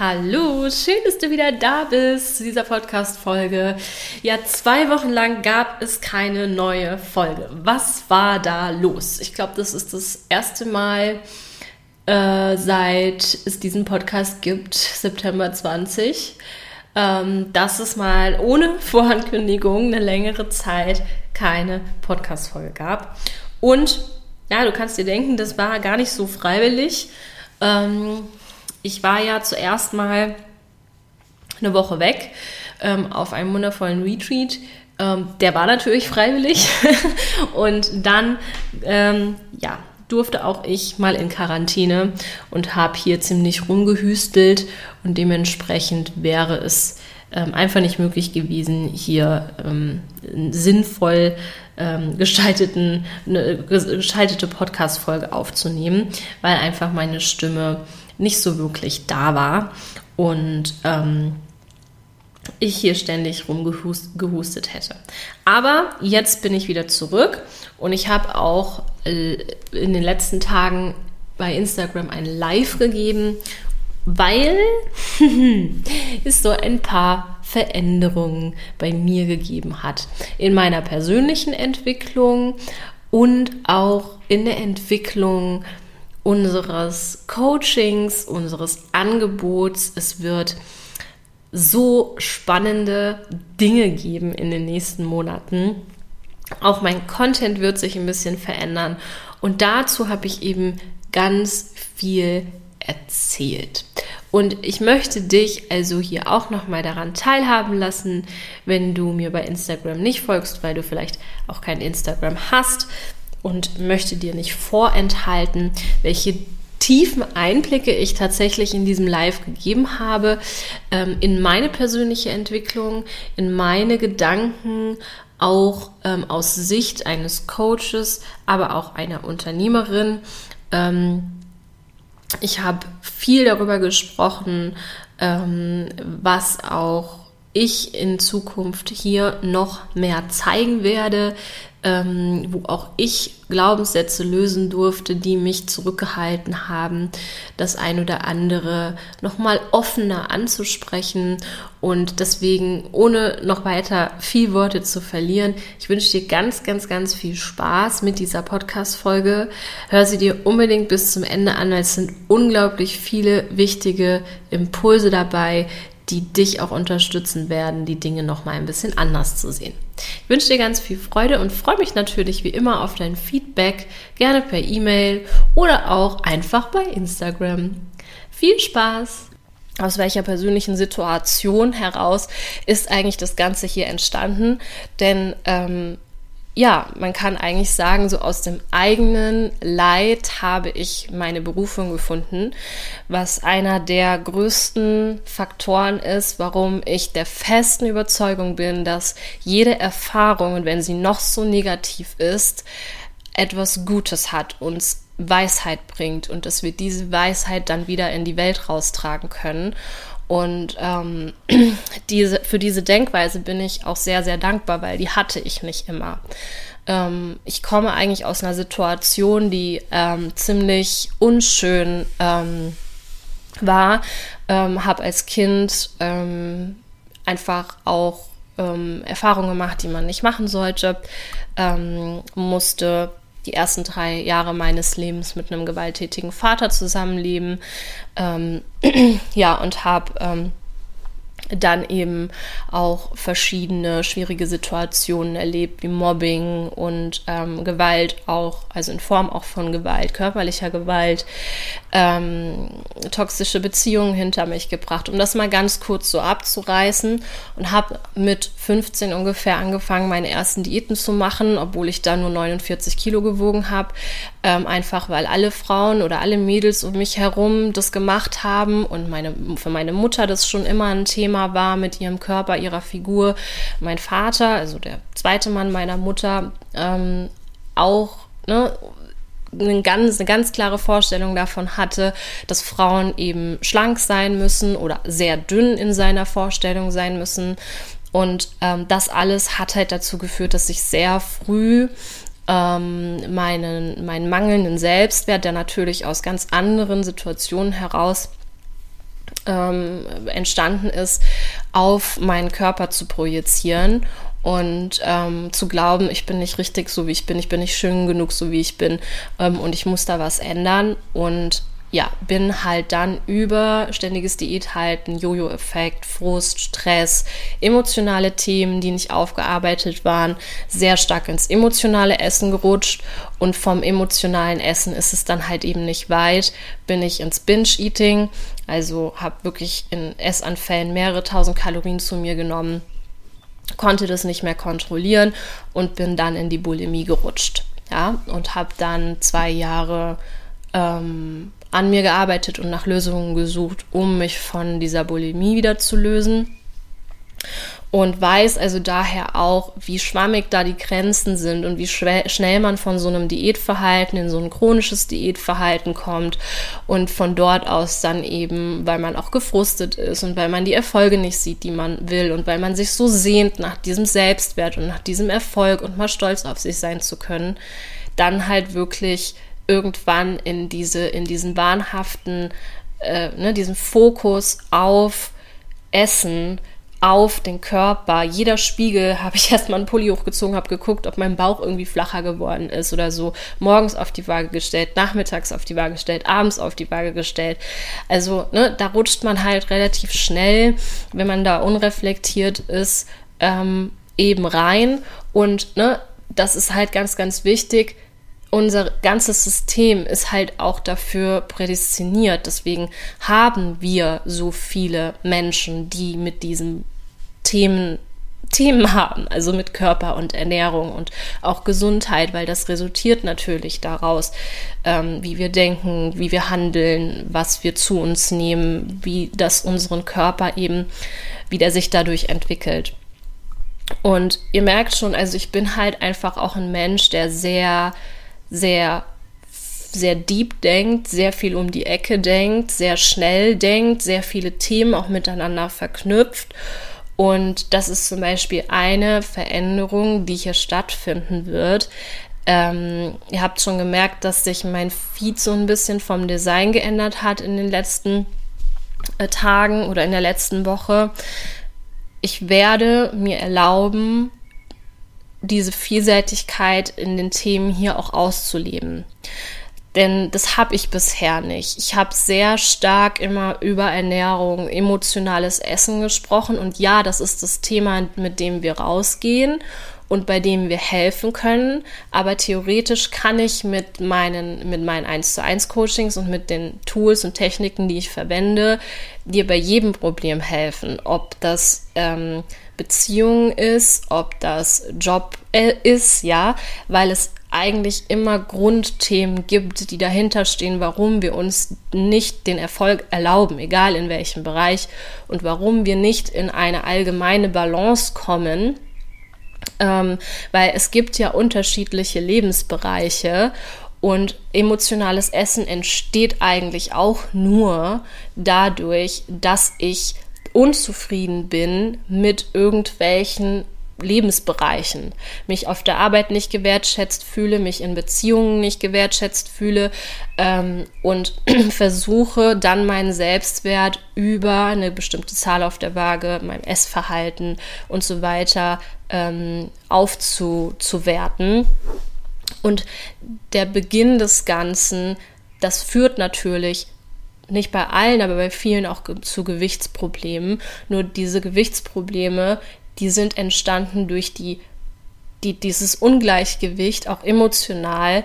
Hallo, schön, dass du wieder da bist zu dieser Podcast-Folge. Ja, zwei Wochen lang gab es keine neue Folge. Was war da los? Ich glaube, das ist das erste Mal äh, seit es diesen Podcast gibt, September 20, ähm, dass es mal ohne Vorankündigung eine längere Zeit keine Podcast-Folge gab. Und ja, du kannst dir denken, das war gar nicht so freiwillig. Ähm, ich war ja zuerst mal eine Woche weg ähm, auf einem wundervollen Retreat. Ähm, der war natürlich freiwillig. und dann, ähm, ja, durfte auch ich mal in Quarantäne und habe hier ziemlich rumgehüstelt und dementsprechend wäre es ähm, einfach nicht möglich gewesen, hier ähm, sinnvoll ähm, gestalteten, eine gestaltete Podcast-Folge aufzunehmen, weil einfach meine Stimme nicht so wirklich da war und ähm, ich hier ständig rumgehustet hätte. Aber jetzt bin ich wieder zurück und ich habe auch äh, in den letzten Tagen bei Instagram ein Live gegeben, weil es so ein paar Veränderungen bei mir gegeben hat. In meiner persönlichen Entwicklung und auch in der Entwicklung unseres Coachings, unseres Angebots. Es wird so spannende Dinge geben in den nächsten Monaten. Auch mein Content wird sich ein bisschen verändern. Und dazu habe ich eben ganz viel erzählt. Und ich möchte dich also hier auch nochmal daran teilhaben lassen, wenn du mir bei Instagram nicht folgst, weil du vielleicht auch kein Instagram hast, und möchte dir nicht vorenthalten, welche tiefen Einblicke ich tatsächlich in diesem Live gegeben habe, ähm, in meine persönliche Entwicklung, in meine Gedanken, auch ähm, aus Sicht eines Coaches, aber auch einer Unternehmerin. Ähm, ich habe viel darüber gesprochen, ähm, was auch ich in Zukunft hier noch mehr zeigen werde, ähm, wo auch ich Glaubenssätze lösen durfte, die mich zurückgehalten haben, das ein oder andere nochmal offener anzusprechen und deswegen, ohne noch weiter viel Worte zu verlieren, ich wünsche dir ganz, ganz, ganz viel Spaß mit dieser Podcast-Folge. Hör sie dir unbedingt bis zum Ende an, weil es sind unglaublich viele wichtige Impulse dabei, die dich auch unterstützen werden, die Dinge noch mal ein bisschen anders zu sehen. Ich wünsche dir ganz viel Freude und freue mich natürlich wie immer auf dein Feedback, gerne per E-Mail oder auch einfach bei Instagram. Viel Spaß! Aus welcher persönlichen Situation heraus ist eigentlich das Ganze hier entstanden? Denn ähm, ja, man kann eigentlich sagen, so aus dem eigenen Leid habe ich meine Berufung gefunden, was einer der größten Faktoren ist, warum ich der festen Überzeugung bin, dass jede Erfahrung, wenn sie noch so negativ ist, etwas Gutes hat, uns Weisheit bringt und dass wir diese Weisheit dann wieder in die Welt raustragen können. Und ähm, diese, für diese Denkweise bin ich auch sehr, sehr dankbar, weil die hatte ich nicht immer. Ähm, ich komme eigentlich aus einer Situation, die ähm, ziemlich unschön ähm, war, ähm, habe als Kind ähm, einfach auch Erfahrungen gemacht, die man nicht machen sollte, musste die ersten drei Jahre meines Lebens mit einem gewalttätigen Vater zusammenleben. Ähm, ja, und habe ähm, dann eben auch verschiedene schwierige Situationen erlebt, wie Mobbing und ähm, Gewalt auch, also in Form auch von Gewalt, körperlicher Gewalt, ähm, toxische Beziehungen hinter mich gebracht, um das mal ganz kurz so abzureißen und habe mit 15 ungefähr angefangen, meine ersten Diäten zu machen, obwohl ich da nur 49 Kilo gewogen habe, ähm, einfach weil alle Frauen oder alle Mädels um mich herum das gemacht haben und meine, für meine Mutter das schon immer ein Thema war mit ihrem Körper, ihrer Figur. Mein Vater, also der zweite Mann meiner Mutter, ähm, auch ne, eine ganz, eine ganz klare Vorstellung davon hatte, dass Frauen eben schlank sein müssen oder sehr dünn in seiner Vorstellung sein müssen. Und ähm, das alles hat halt dazu geführt, dass ich sehr früh ähm, meinen, meinen mangelnden Selbstwert, der natürlich aus ganz anderen Situationen heraus ähm, entstanden ist, auf meinen Körper zu projizieren und ähm, zu glauben, ich bin nicht richtig so wie ich bin, ich bin nicht schön genug so wie ich bin ähm, und ich muss da was ändern. Und ja, bin halt dann über ständiges Diäthalten, Jojo-Effekt, Frust, Stress, emotionale Themen, die nicht aufgearbeitet waren, sehr stark ins emotionale Essen gerutscht. Und vom emotionalen Essen ist es dann halt eben nicht weit, bin ich ins Binge-Eating, also habe wirklich in Essanfällen mehrere tausend Kalorien zu mir genommen, konnte das nicht mehr kontrollieren und bin dann in die Bulimie gerutscht, ja, und habe dann zwei Jahre ähm, an mir gearbeitet und nach Lösungen gesucht, um mich von dieser Bulimie wieder zu lösen. Und weiß also daher auch, wie schwammig da die Grenzen sind und wie schnell man von so einem Diätverhalten in so ein chronisches Diätverhalten kommt und von dort aus dann eben, weil man auch gefrustet ist und weil man die Erfolge nicht sieht, die man will und weil man sich so sehnt nach diesem Selbstwert und nach diesem Erfolg und mal stolz auf sich sein zu können, dann halt wirklich irgendwann in diese, in diesen wahnhaften, äh, ne, diesen Fokus auf Essen, auf den Körper. Jeder Spiegel habe ich erstmal einen Pulli hochgezogen, habe geguckt, ob mein Bauch irgendwie flacher geworden ist oder so. Morgens auf die Waage gestellt, nachmittags auf die Waage gestellt, abends auf die Waage gestellt. Also, ne, da rutscht man halt relativ schnell, wenn man da unreflektiert ist, ähm, eben rein. Und ne, das ist halt ganz, ganz wichtig unser ganzes System ist halt auch dafür prädestiniert. Deswegen haben wir so viele Menschen, die mit diesen Themen Themen haben, also mit Körper und Ernährung und auch Gesundheit, weil das resultiert natürlich daraus, ähm, wie wir denken, wie wir handeln, was wir zu uns nehmen, wie das unseren Körper eben, wie der sich dadurch entwickelt. Und ihr merkt schon, also ich bin halt einfach auch ein Mensch, der sehr sehr sehr deep denkt, sehr viel um die Ecke denkt, sehr schnell denkt, sehr viele Themen auch miteinander verknüpft. Und das ist zum Beispiel eine Veränderung, die hier stattfinden wird. Ähm, ihr habt schon gemerkt, dass sich mein Feed so ein bisschen vom Design geändert hat in den letzten äh, Tagen oder in der letzten Woche. Ich werde mir erlauben, diese Vielseitigkeit in den Themen hier auch auszuleben. Denn das habe ich bisher nicht. Ich habe sehr stark immer über Ernährung, emotionales Essen gesprochen. Und ja, das ist das Thema, mit dem wir rausgehen und bei dem wir helfen können. Aber theoretisch kann ich mit meinen, mit meinen 1 zu 1 Coachings und mit den Tools und Techniken, die ich verwende, dir bei jedem Problem helfen. Ob das ähm, Beziehung ist, ob das Job äh, ist, ja, weil es eigentlich immer Grundthemen gibt, die dahinter stehen, warum wir uns nicht den Erfolg erlauben, egal in welchem Bereich, und warum wir nicht in eine allgemeine Balance kommen, ähm, weil es gibt ja unterschiedliche Lebensbereiche und emotionales Essen entsteht eigentlich auch nur dadurch, dass ich unzufrieden bin mit irgendwelchen Lebensbereichen, mich auf der Arbeit nicht gewertschätzt fühle, mich in Beziehungen nicht gewertschätzt fühle ähm, und versuche dann meinen Selbstwert über eine bestimmte Zahl auf der Waage, mein Essverhalten und so weiter ähm, aufzuwerten. Und der Beginn des Ganzen, das führt natürlich nicht bei allen, aber bei vielen auch zu Gewichtsproblemen. Nur diese Gewichtsprobleme, die sind entstanden durch die, die, dieses Ungleichgewicht, auch emotional,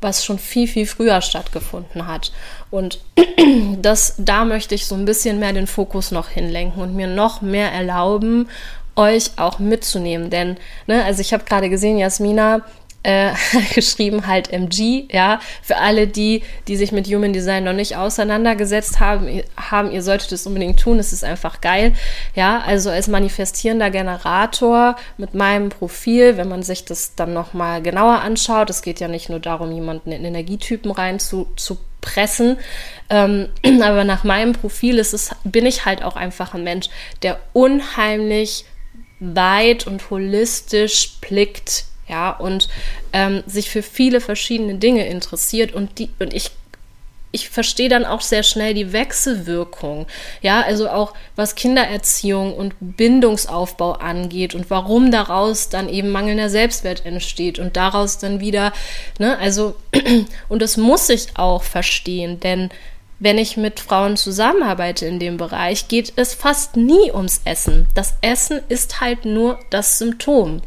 was schon viel, viel früher stattgefunden hat. Und das, da möchte ich so ein bisschen mehr den Fokus noch hinlenken und mir noch mehr erlauben, euch auch mitzunehmen. Denn, ne, also ich habe gerade gesehen, Jasmina äh, geschrieben halt MG, ja, für alle die, die sich mit Human Design noch nicht auseinandergesetzt haben, haben, ihr solltet es unbedingt tun, es ist einfach geil, ja, also als manifestierender Generator mit meinem Profil, wenn man sich das dann nochmal genauer anschaut, es geht ja nicht nur darum, jemanden in Energietypen rein zu, zu pressen. Ähm, aber nach meinem Profil ist es, bin ich halt auch einfach ein Mensch, der unheimlich weit und holistisch blickt ja, und ähm, sich für viele verschiedene Dinge interessiert und die, und ich ich verstehe dann auch sehr schnell die Wechselwirkung. Ja, also auch was Kindererziehung und Bindungsaufbau angeht und warum daraus dann eben mangelnder Selbstwert entsteht und daraus dann wieder, ne, also, und das muss ich auch verstehen, denn wenn ich mit Frauen zusammenarbeite in dem Bereich, geht es fast nie ums Essen. Das Essen ist halt nur das Symptom.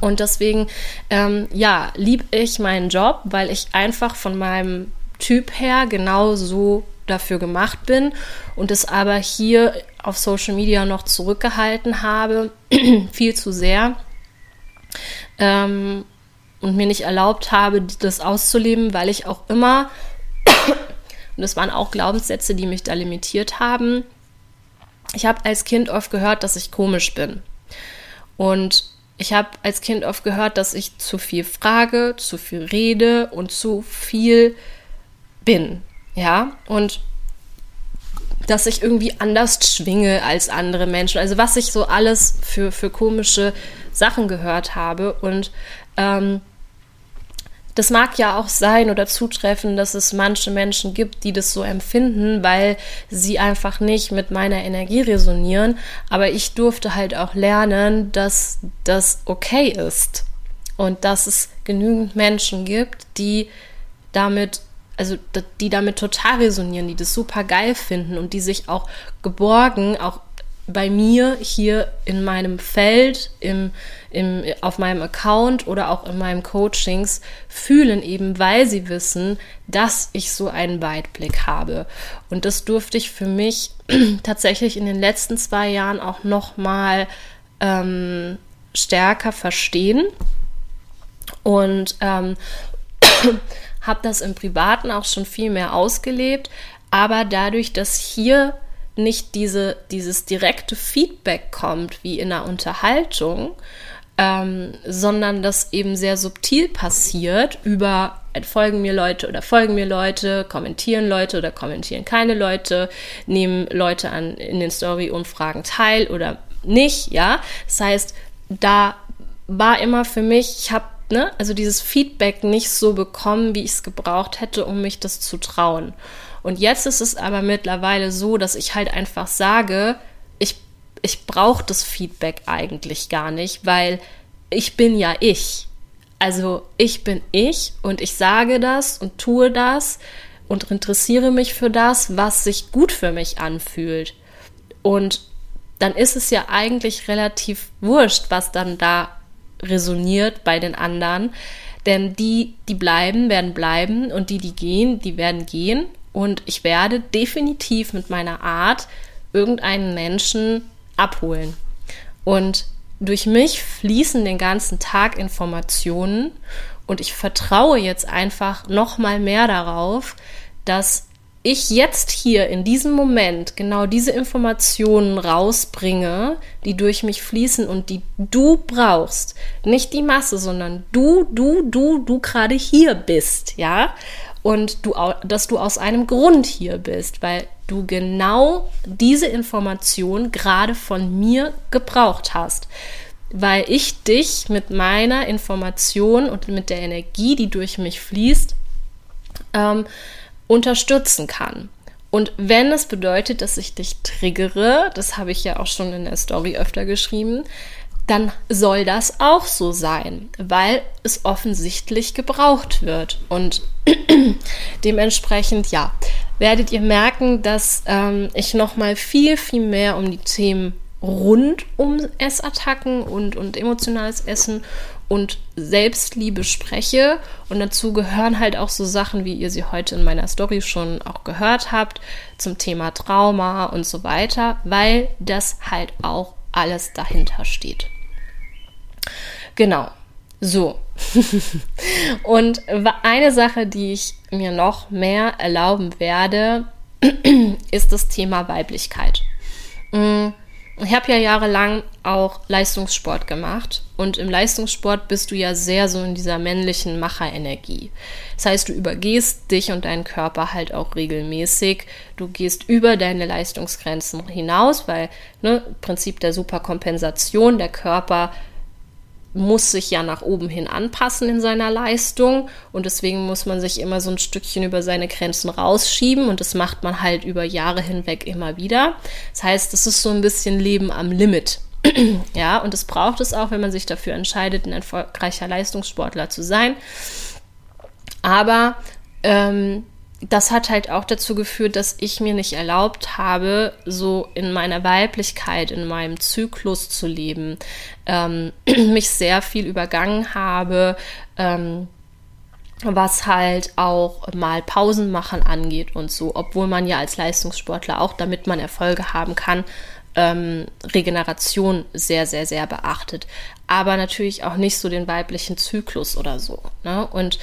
Und deswegen, ähm, ja, liebe ich meinen Job, weil ich einfach von meinem Typ her genau so dafür gemacht bin und es aber hier auf Social Media noch zurückgehalten habe, viel zu sehr. Ähm, und mir nicht erlaubt habe, das auszuleben, weil ich auch immer, und das waren auch Glaubenssätze, die mich da limitiert haben, ich habe als Kind oft gehört, dass ich komisch bin. Und ich habe als Kind oft gehört, dass ich zu viel frage, zu viel rede und zu viel bin. Ja, und dass ich irgendwie anders schwinge als andere Menschen. Also was ich so alles für, für komische Sachen gehört habe. Und ähm, das mag ja auch sein oder zutreffen, dass es manche Menschen gibt, die das so empfinden, weil sie einfach nicht mit meiner Energie resonieren. Aber ich durfte halt auch lernen, dass das okay ist und dass es genügend Menschen gibt, die damit also die damit total resonieren, die das super geil finden und die sich auch geborgen, auch bei mir hier in meinem Feld, im, im, auf meinem Account oder auch in meinem Coachings fühlen, eben weil sie wissen, dass ich so einen Weitblick habe. Und das durfte ich für mich tatsächlich in den letzten zwei Jahren auch nochmal ähm, stärker verstehen. Und ähm, habe das im Privaten auch schon viel mehr ausgelebt, aber dadurch, dass hier nicht diese, dieses direkte Feedback kommt wie in einer Unterhaltung, ähm, sondern das eben sehr subtil passiert über folgen mir Leute oder folgen mir Leute, kommentieren Leute oder kommentieren keine Leute, nehmen Leute an in den Story-Umfragen teil oder nicht, ja. Das heißt, da war immer für mich, ich habe ne, also dieses Feedback nicht so bekommen, wie ich es gebraucht hätte, um mich das zu trauen. Und jetzt ist es aber mittlerweile so, dass ich halt einfach sage, ich, ich brauche das Feedback eigentlich gar nicht, weil ich bin ja ich. Also ich bin ich und ich sage das und tue das und interessiere mich für das, was sich gut für mich anfühlt. Und dann ist es ja eigentlich relativ wurscht, was dann da resoniert bei den anderen. Denn die, die bleiben, werden bleiben und die, die gehen, die werden gehen. Und ich werde definitiv mit meiner Art irgendeinen Menschen abholen. Und durch mich fließen den ganzen Tag Informationen und ich vertraue jetzt einfach noch mal mehr darauf, dass ich jetzt hier in diesem Moment genau diese Informationen rausbringe, die durch mich fließen und die du brauchst, nicht die Masse, sondern du, du, du, du gerade hier bist, ja? Und du, dass du aus einem Grund hier bist, weil du genau diese Information gerade von mir gebraucht hast weil ich dich mit meiner Information und mit der Energie, die durch mich fließt, ähm, unterstützen kann. Und wenn es bedeutet, dass ich dich triggere, das habe ich ja auch schon in der Story öfter geschrieben, dann soll das auch so sein, weil es offensichtlich gebraucht wird. Und dementsprechend, ja, werdet ihr merken, dass ähm, ich nochmal viel, viel mehr um die Themen rund um Essattacken und, und emotionales Essen und Selbstliebe spreche. Und dazu gehören halt auch so Sachen, wie ihr sie heute in meiner Story schon auch gehört habt, zum Thema Trauma und so weiter, weil das halt auch alles dahinter steht. Genau. So. und eine Sache, die ich mir noch mehr erlauben werde, ist das Thema Weiblichkeit. Mm, ich habe ja jahrelang auch Leistungssport gemacht und im Leistungssport bist du ja sehr so in dieser männlichen Macherenergie. Das heißt, du übergehst dich und deinen Körper halt auch regelmäßig. Du gehst über deine Leistungsgrenzen hinaus, weil ne, Prinzip der Superkompensation, der Körper muss sich ja nach oben hin anpassen in seiner Leistung und deswegen muss man sich immer so ein Stückchen über seine Grenzen rausschieben und das macht man halt über Jahre hinweg immer wieder. Das heißt, das ist so ein bisschen Leben am Limit. ja, und das braucht es auch, wenn man sich dafür entscheidet, ein erfolgreicher Leistungssportler zu sein. Aber ähm, das hat halt auch dazu geführt, dass ich mir nicht erlaubt habe, so in meiner Weiblichkeit, in meinem Zyklus zu leben, ähm, mich sehr viel übergangen habe, ähm, was halt auch mal Pausen machen angeht und so, obwohl man ja als Leistungssportler auch, damit man Erfolge haben kann, ähm, Regeneration sehr, sehr, sehr beachtet. Aber natürlich auch nicht so den weiblichen Zyklus oder so. Ne? Und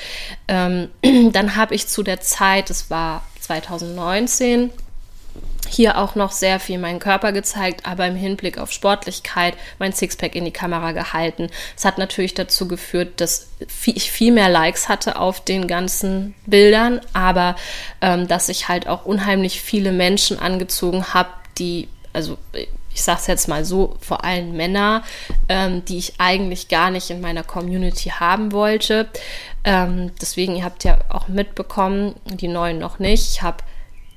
ähm, dann habe ich zu der Zeit, das war 2019, hier auch noch sehr viel meinen Körper gezeigt, aber im Hinblick auf Sportlichkeit mein Sixpack in die Kamera gehalten. Es hat natürlich dazu geführt, dass ich viel mehr Likes hatte auf den ganzen Bildern, aber ähm, dass ich halt auch unheimlich viele Menschen angezogen habe, die also ich sage es jetzt mal so, vor allem Männer, ähm, die ich eigentlich gar nicht in meiner Community haben wollte. Ähm, deswegen, ihr habt ja auch mitbekommen, die neuen noch nicht. Ich habe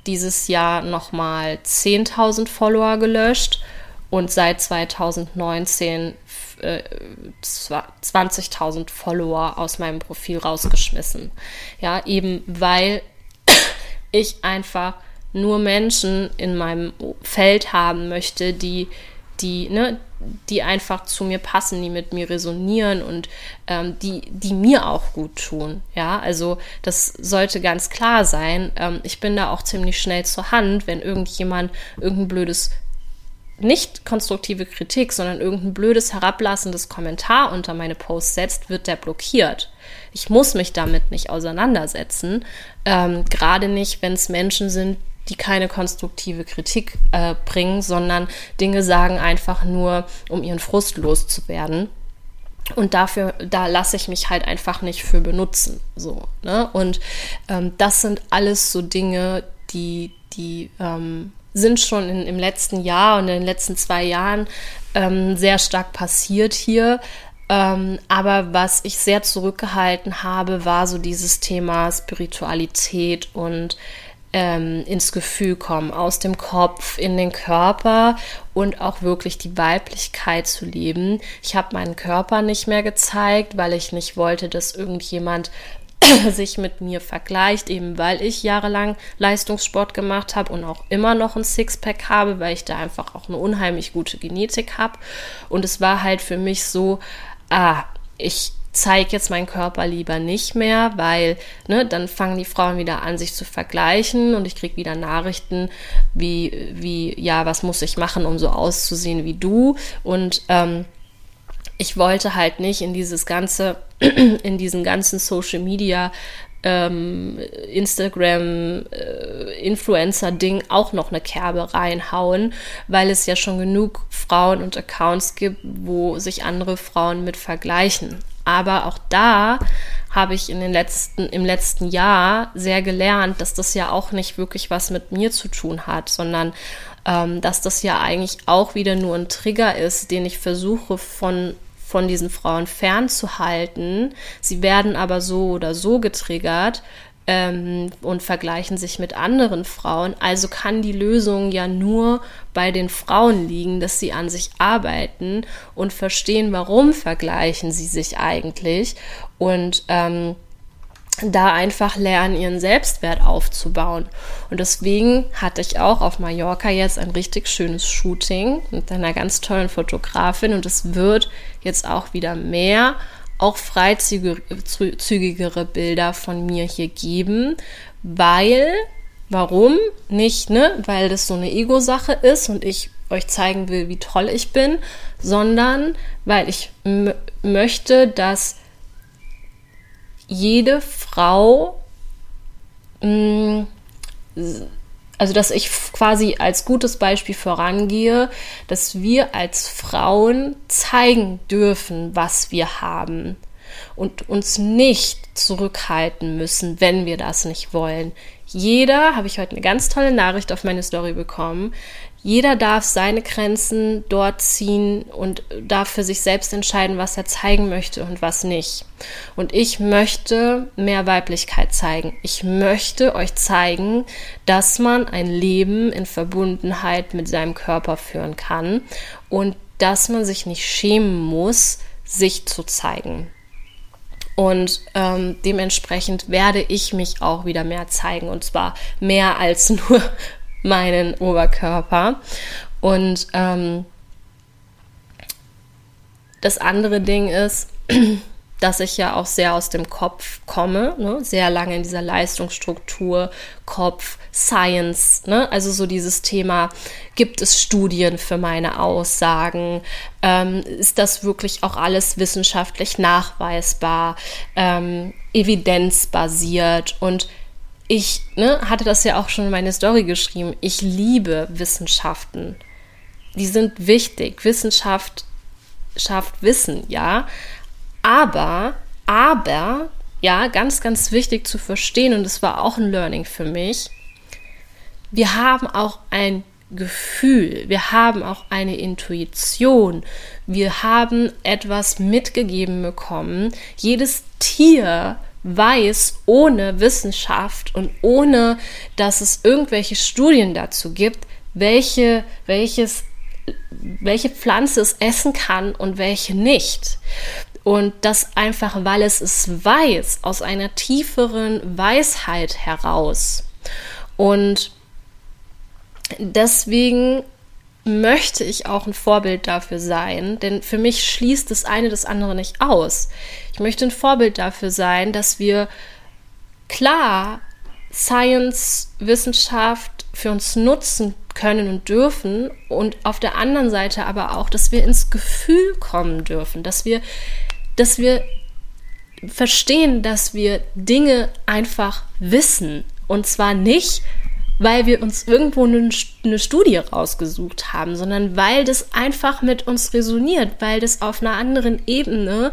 dieses Jahr nochmal 10.000 Follower gelöscht und seit 2019 äh, 20.000 Follower aus meinem Profil rausgeschmissen. Ja, eben weil ich einfach nur Menschen in meinem Feld haben möchte, die, die, ne, die einfach zu mir passen, die mit mir resonieren und ähm, die, die mir auch gut tun. Ja, also das sollte ganz klar sein. Ähm, ich bin da auch ziemlich schnell zur Hand, wenn irgendjemand irgendein blödes nicht konstruktive Kritik, sondern irgendein blödes, herablassendes Kommentar unter meine Posts setzt, wird der blockiert. Ich muss mich damit nicht auseinandersetzen, ähm, gerade nicht, wenn es Menschen sind, die keine konstruktive Kritik äh, bringen, sondern Dinge sagen einfach nur, um ihren Frust loszuwerden. Und dafür, da lasse ich mich halt einfach nicht für benutzen. So, ne? Und ähm, das sind alles so Dinge, die, die ähm, sind schon in, im letzten Jahr und in den letzten zwei Jahren ähm, sehr stark passiert hier. Ähm, aber was ich sehr zurückgehalten habe, war so dieses Thema Spiritualität und ähm, ins Gefühl kommen, aus dem Kopf in den Körper und auch wirklich die Weiblichkeit zu leben. Ich habe meinen Körper nicht mehr gezeigt, weil ich nicht wollte, dass irgendjemand sich mit mir vergleicht, eben weil ich jahrelang Leistungssport gemacht habe und auch immer noch ein Sixpack habe, weil ich da einfach auch eine unheimlich gute Genetik habe. Und es war halt für mich so, ah, ich zeige jetzt meinen Körper lieber nicht mehr, weil ne, dann fangen die Frauen wieder an, sich zu vergleichen und ich kriege wieder Nachrichten wie, wie, ja, was muss ich machen, um so auszusehen wie du? Und ähm, ich wollte halt nicht in dieses ganze, in diesen ganzen Social Media ähm, Instagram äh, auch noch eine Kerbe reinhauen, weil es ja schon genug Frauen und Accounts gibt, wo sich andere Frauen mit vergleichen. Aber auch da habe ich in den letzten, im letzten Jahr sehr gelernt, dass das ja auch nicht wirklich was mit mir zu tun hat, sondern ähm, dass das ja eigentlich auch wieder nur ein Trigger ist, den ich versuche von von diesen Frauen fernzuhalten. Sie werden aber so oder so getriggert ähm, und vergleichen sich mit anderen Frauen. Also kann die Lösung ja nur bei den Frauen liegen, dass sie an sich arbeiten und verstehen, warum vergleichen sie sich eigentlich und ähm, da einfach lernen, ihren Selbstwert aufzubauen. Und deswegen hatte ich auch auf Mallorca jetzt ein richtig schönes Shooting mit einer ganz tollen Fotografin und es wird jetzt auch wieder mehr auch freizügigere Bilder von mir hier geben, weil, warum? Nicht, ne, weil das so eine Ego-Sache ist und ich euch zeigen will, wie toll ich bin, sondern weil ich möchte, dass jede Frau mh, also dass ich quasi als gutes Beispiel vorangehe, dass wir als Frauen zeigen dürfen, was wir haben und uns nicht zurückhalten müssen, wenn wir das nicht wollen. jeder, habe ich heute eine ganz tolle Nachricht auf meine Story bekommen, jeder darf seine Grenzen dort ziehen und darf für sich selbst entscheiden, was er zeigen möchte und was nicht. Und ich möchte mehr Weiblichkeit zeigen. Ich möchte euch zeigen, dass man ein Leben in Verbundenheit mit seinem Körper führen kann und dass man sich nicht schämen muss, sich zu zeigen. Und ähm, dementsprechend werde ich mich auch wieder mehr zeigen. Und zwar mehr als nur meinen Oberkörper. Und ähm, das andere Ding ist, dass ich ja auch sehr aus dem Kopf komme, ne? sehr lange in dieser Leistungsstruktur, Kopf, Science, ne? also so dieses Thema, gibt es Studien für meine Aussagen, ähm, ist das wirklich auch alles wissenschaftlich nachweisbar, ähm, evidenzbasiert und ich ne, hatte das ja auch schon in meine Story geschrieben. Ich liebe Wissenschaften. Die sind wichtig. Wissenschaft schafft Wissen, ja. Aber, aber, ja, ganz, ganz wichtig zu verstehen, und das war auch ein Learning für mich. Wir haben auch ein Gefühl, wir haben auch eine Intuition, wir haben etwas mitgegeben bekommen. Jedes Tier weiß, ohne Wissenschaft und ohne, dass es irgendwelche Studien dazu gibt, welche, welches, welche Pflanze es essen kann und welche nicht. Und das einfach, weil es es weiß, aus einer tieferen Weisheit heraus. Und deswegen möchte ich auch ein Vorbild dafür sein, denn für mich schließt das eine das andere nicht aus. Ich möchte ein Vorbild dafür sein, dass wir klar Science, Wissenschaft für uns nutzen können und dürfen und auf der anderen Seite aber auch, dass wir ins Gefühl kommen dürfen, dass wir, dass wir verstehen, dass wir Dinge einfach wissen und zwar nicht, weil wir uns irgendwo eine, Studie rausgesucht haben, sondern weil das einfach mit uns resoniert, weil das auf einer anderen Ebene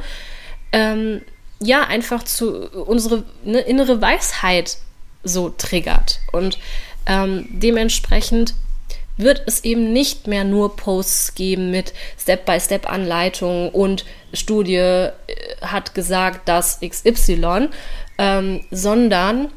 ähm, ja einfach zu unsere ne, innere Weisheit so triggert. Und ähm, dementsprechend wird es eben nicht mehr nur Posts geben mit Step-by-Step-Anleitungen und Studie äh, hat gesagt, dass XY, ähm, sondern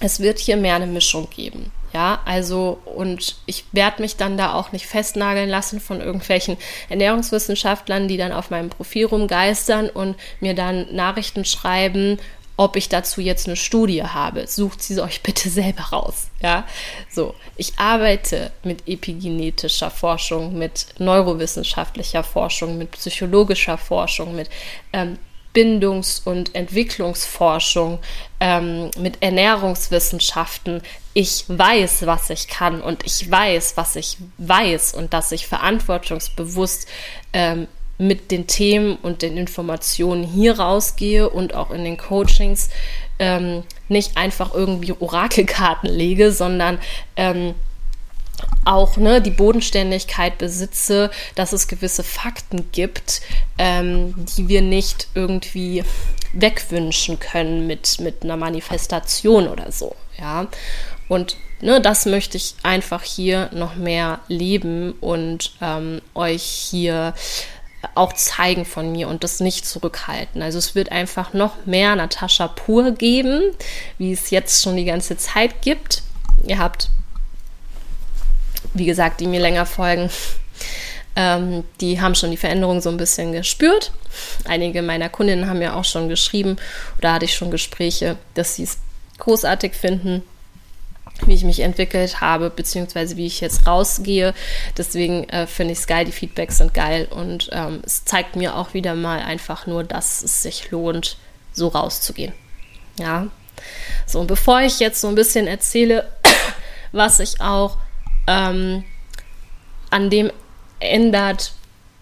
es wird hier mehr eine Mischung geben. Ja, also und ich werde mich dann da auch nicht festnageln lassen von irgendwelchen Ernährungswissenschaftlern, die dann auf meinem Profil rumgeistern und mir dann Nachrichten schreiben, ob ich dazu jetzt eine Studie habe. Sucht sie euch bitte selber raus. Ja, so. Ich arbeite mit epigenetischer Forschung, mit neurowissenschaftlicher Forschung, mit psychologischer Forschung, mit ähm, Bindungs- und Entwicklungsforschung, ähm, mit Ernährungswissenschaften. Ich weiß, was ich kann und ich weiß, was ich weiß und dass ich verantwortungsbewusst ähm, mit den Themen und den Informationen hier rausgehe und auch in den Coachings ähm, nicht einfach irgendwie Orakelkarten lege, sondern ähm, auch ne, die Bodenständigkeit besitze, dass es gewisse Fakten gibt, ähm, die wir nicht irgendwie wegwünschen können mit, mit einer Manifestation oder so. Ja. Und ne, das möchte ich einfach hier noch mehr leben und ähm, euch hier auch zeigen von mir und das nicht zurückhalten. Also es wird einfach noch mehr Natascha pur geben, wie es jetzt schon die ganze Zeit gibt. Ihr habt wie gesagt, die mir länger folgen, ähm, die haben schon die Veränderung so ein bisschen gespürt. Einige meiner Kundinnen haben ja auch schon geschrieben oder hatte ich schon Gespräche, dass sie es großartig finden, wie ich mich entwickelt habe, beziehungsweise wie ich jetzt rausgehe. Deswegen äh, finde ich es geil, die Feedbacks sind geil und ähm, es zeigt mir auch wieder mal einfach nur, dass es sich lohnt, so rauszugehen. Ja. So, und bevor ich jetzt so ein bisschen erzähle, was ich auch ähm, an dem ändert,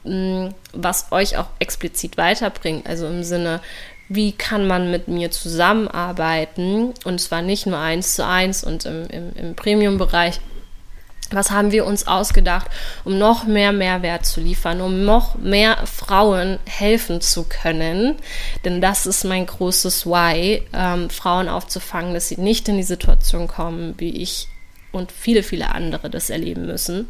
mh, mm, was euch auch explizit weiterbringt. Also im Sinne, wie kann man mit mir zusammenarbeiten und zwar nicht nur eins zu eins und im, im, im Premium-Bereich, Was haben wir uns ausgedacht, um noch mehr Mehrwert zu liefern, um noch mehr Frauen helfen zu können? Denn das ist mein großes Why, ähm, Frauen aufzufangen, dass sie nicht in die Situation kommen, wie ich und viele, viele andere das erleben müssen.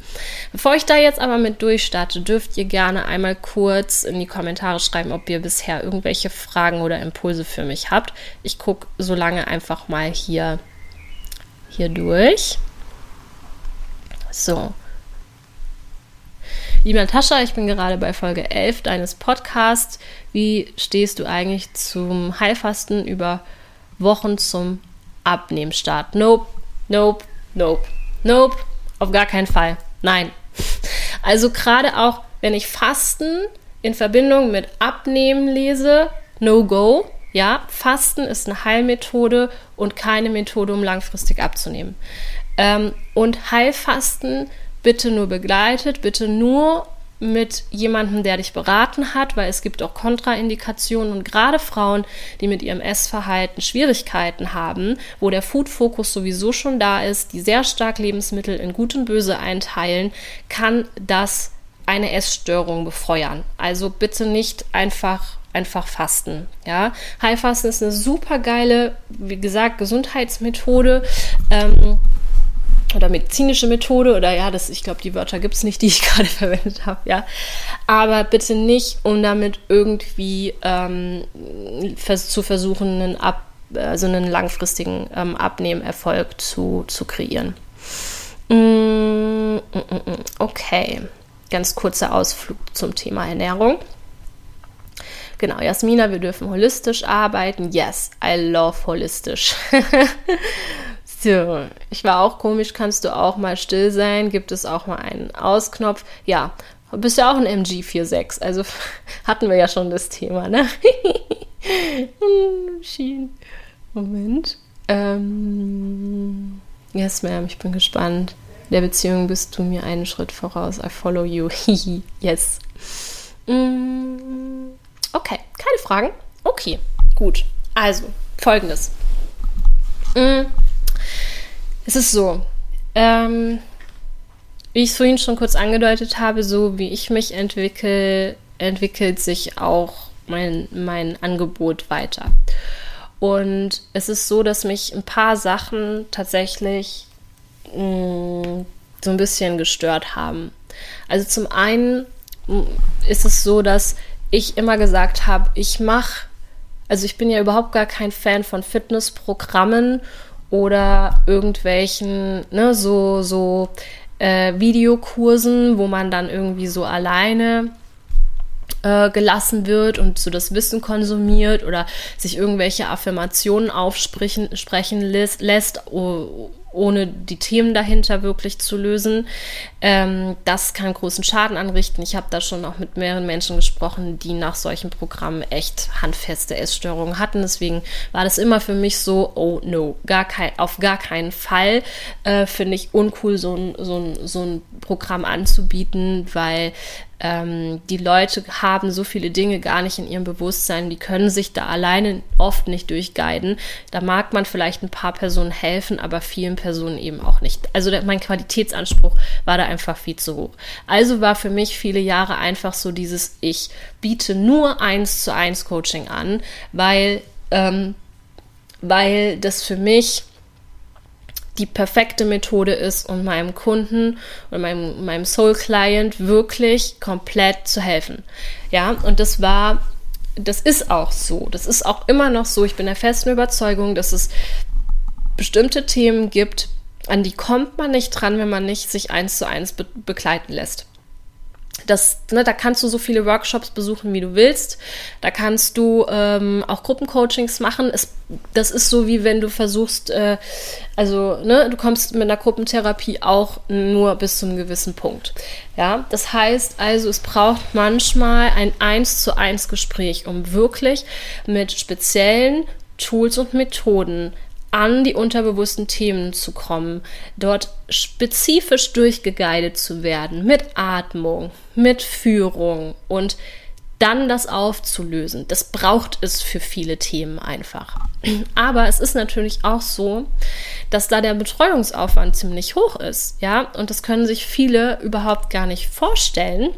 Bevor ich da jetzt aber mit durchstarte, dürft ihr gerne einmal kurz in die Kommentare schreiben, ob ihr bisher irgendwelche Fragen oder Impulse für mich habt. Ich gucke so lange einfach mal hier, hier durch. So. Liebe Natascha, ich bin gerade bei Folge 11 deines Podcasts. Wie stehst du eigentlich zum Heilfasten über Wochen zum Abnehmstart? Nope, nope, nope, nope, auf gar keinen Fall. Nein. Also gerade auch, wenn ich Fasten in Verbindung mit Abnehmen lese, no go. Ja, Fasten ist eine Heilmethode und keine Methode, um langfristig abzunehmen. Ähm, und Heilfasten bitte nur begleitet, bitte nur mit jemandem, der dich beraten hat, weil es gibt auch Kontraindikationen und gerade Frauen, die mit ihrem Essverhalten Schwierigkeiten haben, wo der Food-Fokus sowieso schon da ist, die sehr stark Lebensmittel in Gut und Böse einteilen, kann das eine Essstörung befeuern. Also bitte nicht einfach einfach fasten. Ja, Heilfasten ist eine super geile, wie gesagt, Gesundheitsmethode. Ähm, oder medizinische Methode oder ja, das, ich glaube, die Wörter gibt es nicht, die ich gerade verwendet habe, ja. Aber bitte nicht, um damit irgendwie ähm, vers zu versuchen, einen, Ab also einen langfristigen ähm, Abnehmerfolg zu, zu kreieren. Mm, mm, mm, okay, ganz kurzer Ausflug zum Thema Ernährung. Genau, Jasmina, wir dürfen holistisch arbeiten. Yes, I love holistisch. So, ich war auch komisch, kannst du auch mal still sein? Gibt es auch mal einen Ausknopf? Ja, du bist ja auch ein MG46, also hatten wir ja schon das Thema, ne? Moment. Ähm, yes, ma'am, ich bin gespannt. In der Beziehung bist du mir einen Schritt voraus. I follow you. yes. Mm, okay, keine Fragen? Okay, gut. Also, folgendes. Mm, es ist so, ähm, wie ich es vorhin schon kurz angedeutet habe, so wie ich mich entwickle, entwickelt sich auch mein, mein Angebot weiter. Und es ist so, dass mich ein paar Sachen tatsächlich mh, mm, so ein bisschen gestört haben. Also zum einen mm, ist es so, dass ich immer gesagt habe, ich mache, also ich bin ja überhaupt gar kein Fan von Fitnessprogrammen oder irgendwelchen, ne, so, so äh, Videokursen, wo man dann irgendwie so alleine äh, gelassen wird und so das Wissen konsumiert oder sich irgendwelche Affirmationen aufsprechen sprechen lässt, lässt ohne die Themen dahinter wirklich zu lösen. Ähm, das kann großen Schaden anrichten. Ich habe da schon auch mit mehreren Menschen gesprochen, die nach solchen Programmen echt handfeste Essstörungen hatten. Deswegen war das immer für mich so, oh no, gar kein, auf gar keinen Fall äh, finde ich uncool, so ein, so, ein, so ein Programm anzubieten, weil ähm, die Leute haben so viele Dinge gar nicht in ihrem Bewusstsein, die können sich da alleine oft nicht durchguiden. Da mag man vielleicht ein paar Personen helfen, aber vielen Personen eben auch nicht. Also der, mein Qualitätsanspruch war da einfach viel zu hoch. Also war für mich viele Jahre einfach so dieses, ich biete nur eins zu eins Coaching an, weil, ähm, weil das für mich die perfekte Methode ist, um meinem Kunden oder meinem, meinem Soul-Client wirklich komplett zu helfen. Ja, und das war, das ist auch so. Das ist auch immer noch so. Ich bin der festen Überzeugung, dass es bestimmte Themen gibt, an die kommt man nicht dran, wenn man nicht sich eins zu eins be begleiten lässt. Das, ne, da kannst du so viele Workshops besuchen, wie du willst. Da kannst du ähm, auch Gruppencoachings machen. Es, das ist so, wie wenn du versuchst, äh, also ne, du kommst mit einer Gruppentherapie auch nur bis zu einem gewissen Punkt. Ja, das heißt also, es braucht manchmal ein eins zu eins Gespräch, um wirklich mit speziellen Tools und Methoden an die unterbewussten Themen zu kommen, dort spezifisch durchgeguidet zu werden mit Atmung, mit Führung und dann das aufzulösen. Das braucht es für viele Themen einfach. Aber es ist natürlich auch so, dass da der Betreuungsaufwand ziemlich hoch ist, ja, und das können sich viele überhaupt gar nicht vorstellen,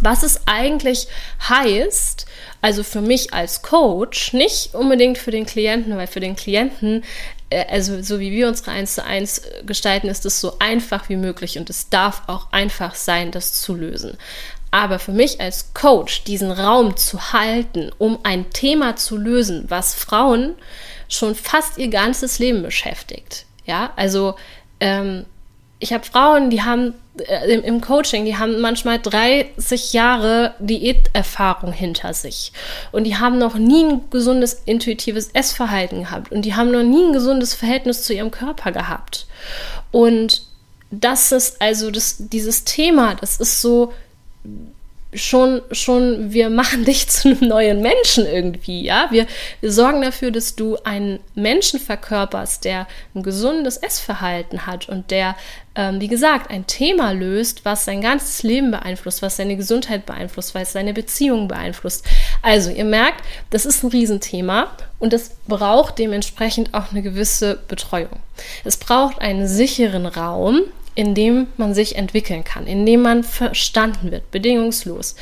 was es eigentlich heißt, also für mich als Coach, nicht unbedingt für den Klienten, weil für den Klienten äh, also so wie wir unsere 1 zu 1 gestalten, ist es so einfach wie möglich und es darf auch einfach sein, das zu lösen. Aber für mich als Coach diesen Raum zu halten, um ein Thema zu lösen, was Frauen schon fast ihr ganzes Leben beschäftigt. Ja, also ähm, ich habe Frauen, die haben im, im, Coaching, die haben manchmal 30 Jahre Diäterfahrung hinter sich. Und die haben noch nie ein gesundes, intuitives Essverhalten gehabt. Und die haben noch nie ein gesundes Verhältnis zu ihrem Körper gehabt. Und das ist also das, dieses Thema, das ist so schon, schon, wir machen dich zu einem neuen Menschen irgendwie, ja. Wir, wir sorgen dafür, dass du einen Menschen verkörperst, der ein gesundes Essverhalten hat und der, ähm, wie gesagt, ein Thema löst, was sein ganzes Leben beeinflusst, was seine Gesundheit beeinflusst, was seine Beziehung beeinflusst. Also, ihr merkt, das ist ein Riesenthema und es braucht dementsprechend auch eine gewisse Betreuung. Es braucht einen sicheren Raum, in dem man sich entwickeln kann, in dem man verstanden wird, bedingungslos.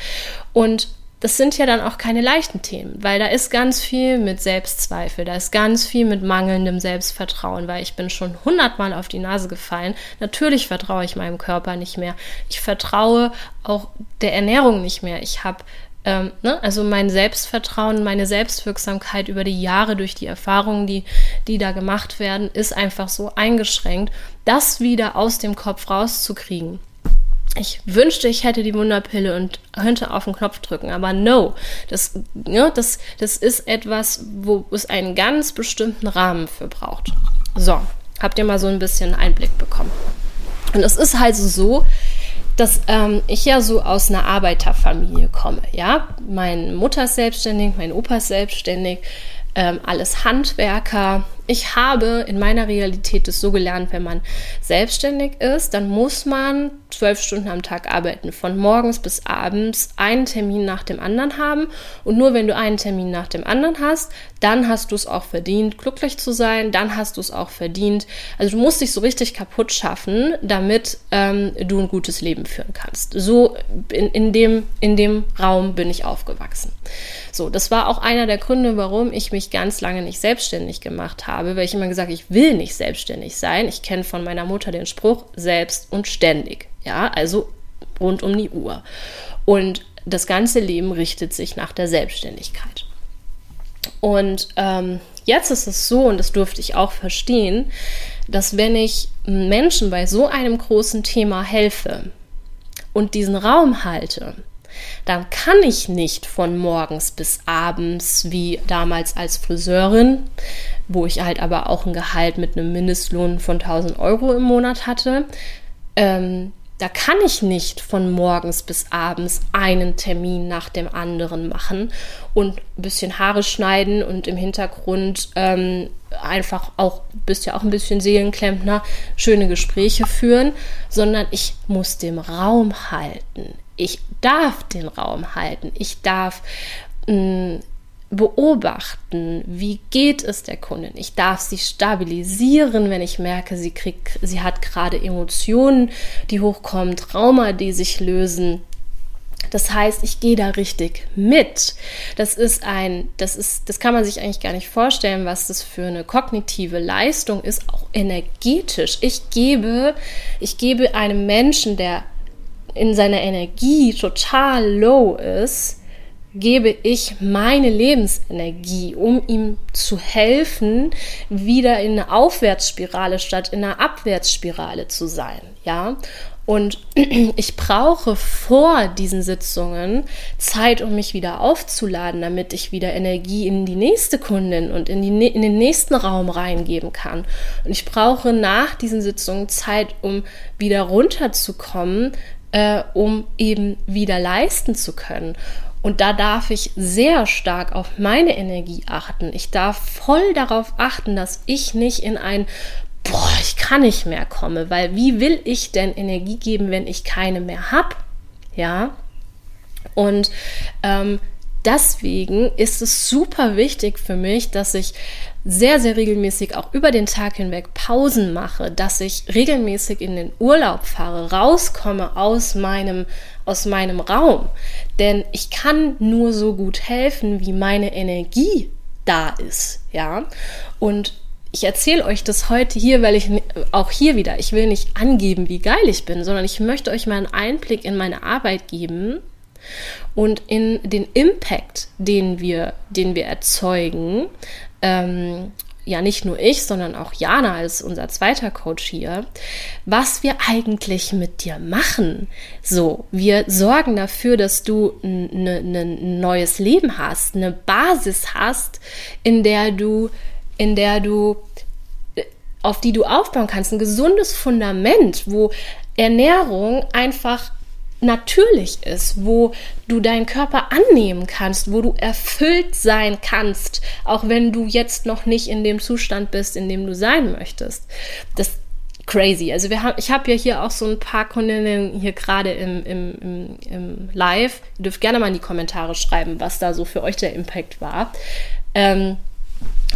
Und das sind ja dann auch keine leichten Themen, weil da ist ganz viel mit Selbstzweifel, da ist ganz viel mit mangelndem Selbstvertrauen, weil ich bin schon hundertmal auf die Nase gefallen. Natürlich vertraue ich meinem Körper nicht mehr. Ich vertraue auch der Ernährung nicht mehr. Ich habe ähm, ne? Also mein Selbstvertrauen, meine Selbstwirksamkeit über die Jahre durch die Erfahrungen, die, die da gemacht werden, ist einfach so eingeschränkt, das wieder aus dem Kopf rauszukriegen. Ich wünschte, ich hätte die Wunderpille und könnte auf den Knopf drücken, aber no, das, ne, das, das ist etwas, wo es einen ganz bestimmten Rahmen für braucht. So, habt ihr mal so ein bisschen Einblick bekommen. Und es ist halt so, dass ähm, ich ja so aus einer Arbeiterfamilie komme. Ja, meine Mutter ist selbstständig, mein Opa ist selbstständig, ähm, alles Handwerker. Ich habe in meiner Realität es so gelernt, wenn man selbstständig ist, dann muss man zwölf Stunden am Tag arbeiten, von morgens bis abends einen Termin nach dem anderen haben. Und nur wenn du einen Termin nach dem anderen hast, dann hast du es auch verdient, glücklich zu sein, dann hast du es auch verdient. Also du musst dich so richtig kaputt schaffen, damit ähm, du ein gutes Leben führen kannst. So in, in, dem, in dem Raum bin ich aufgewachsen. So, das war auch einer der Gründe, warum ich mich ganz lange nicht selbstständig gemacht habe, weil ich immer gesagt, ich will nicht selbstständig sein. Ich kenne von meiner Mutter den Spruch selbst und ständig. Ja, also rund um die Uhr. Und das ganze Leben richtet sich nach der Selbstständigkeit. Und ähm, jetzt ist es so, und das durfte ich auch verstehen, dass wenn ich Menschen bei so einem großen Thema helfe und diesen Raum halte, dann kann ich nicht von morgens bis abends, wie damals als Friseurin, wo ich halt aber auch ein Gehalt mit einem Mindestlohn von 1000 Euro im Monat hatte, ähm, da kann ich nicht von morgens bis abends einen Termin nach dem anderen machen und ein bisschen Haare schneiden und im Hintergrund ähm, einfach auch, bist ja auch ein bisschen Seelenklempner, schöne Gespräche führen, sondern ich muss dem Raum halten. Ich darf den Raum halten. Ich darf mm, beobachten, wie geht es der Kundin. Ich darf sie stabilisieren, wenn ich merke, sie kriegt, sie hat gerade Emotionen, die hochkommen, Trauma, die sich lösen. Das heißt, ich gehe da richtig mit. Das ist ein, das ist, das kann man sich eigentlich gar nicht vorstellen, was das für eine kognitive Leistung ist, auch energetisch. Ich gebe, ich gebe einem Menschen, der in seiner Energie total low ist, gebe ich meine Lebensenergie, um ihm zu helfen, wieder in einer Aufwärtsspirale statt in einer Abwärtsspirale zu sein, ja? Und ich brauche vor diesen Sitzungen Zeit, um mich wieder aufzuladen, damit ich wieder Energie in die nächste Kundin und in, die, in den nächsten Raum reingeben kann. Und ich brauche nach diesen Sitzungen Zeit, um wieder runterzukommen, äh, um eben wieder leisten zu können. Und da darf ich sehr stark auf meine Energie achten. Ich darf voll darauf achten, dass ich nicht in ein Boah, ich kann nicht mehr komme, weil wie will ich denn Energie geben, wenn ich keine mehr habe? Ja. Und ähm, deswegen ist es super wichtig für mich, dass ich sehr, sehr regelmäßig auch über den Tag hinweg Pausen mache, dass ich regelmäßig in den Urlaub fahre, rauskomme aus meinem, aus meinem Raum. Denn ich kann nur so gut helfen, wie meine Energie da ist, ja. Und ich erzähle euch das heute hier, weil ich auch hier wieder, ich will nicht angeben, wie geil ich bin, sondern ich möchte euch mal einen Einblick in meine Arbeit geben und in den Impact, den wir, den wir erzeugen. Ähm, ja, nicht nur ich, sondern auch Jana als unser zweiter Coach hier, was wir eigentlich mit dir machen. So, wir sorgen dafür, dass du ein ne, ne neues Leben hast, eine Basis hast, in der du in der du, äh, auf die du aufbauen kannst, ein gesundes Fundament, wo Ernährung einfach natürlich ist, wo du deinen Körper annehmen kannst, wo du erfüllt sein kannst, auch wenn du jetzt noch nicht in dem Zustand bist, in dem du sein möchtest. Das crazy. Also wir haben, ich habe ja hier auch so ein paar Kundinnen hier gerade im, im, im, im, Live. Ihr dürft gerne mal in die Kommentare schreiben, was da so für euch der Impact war. Ähm,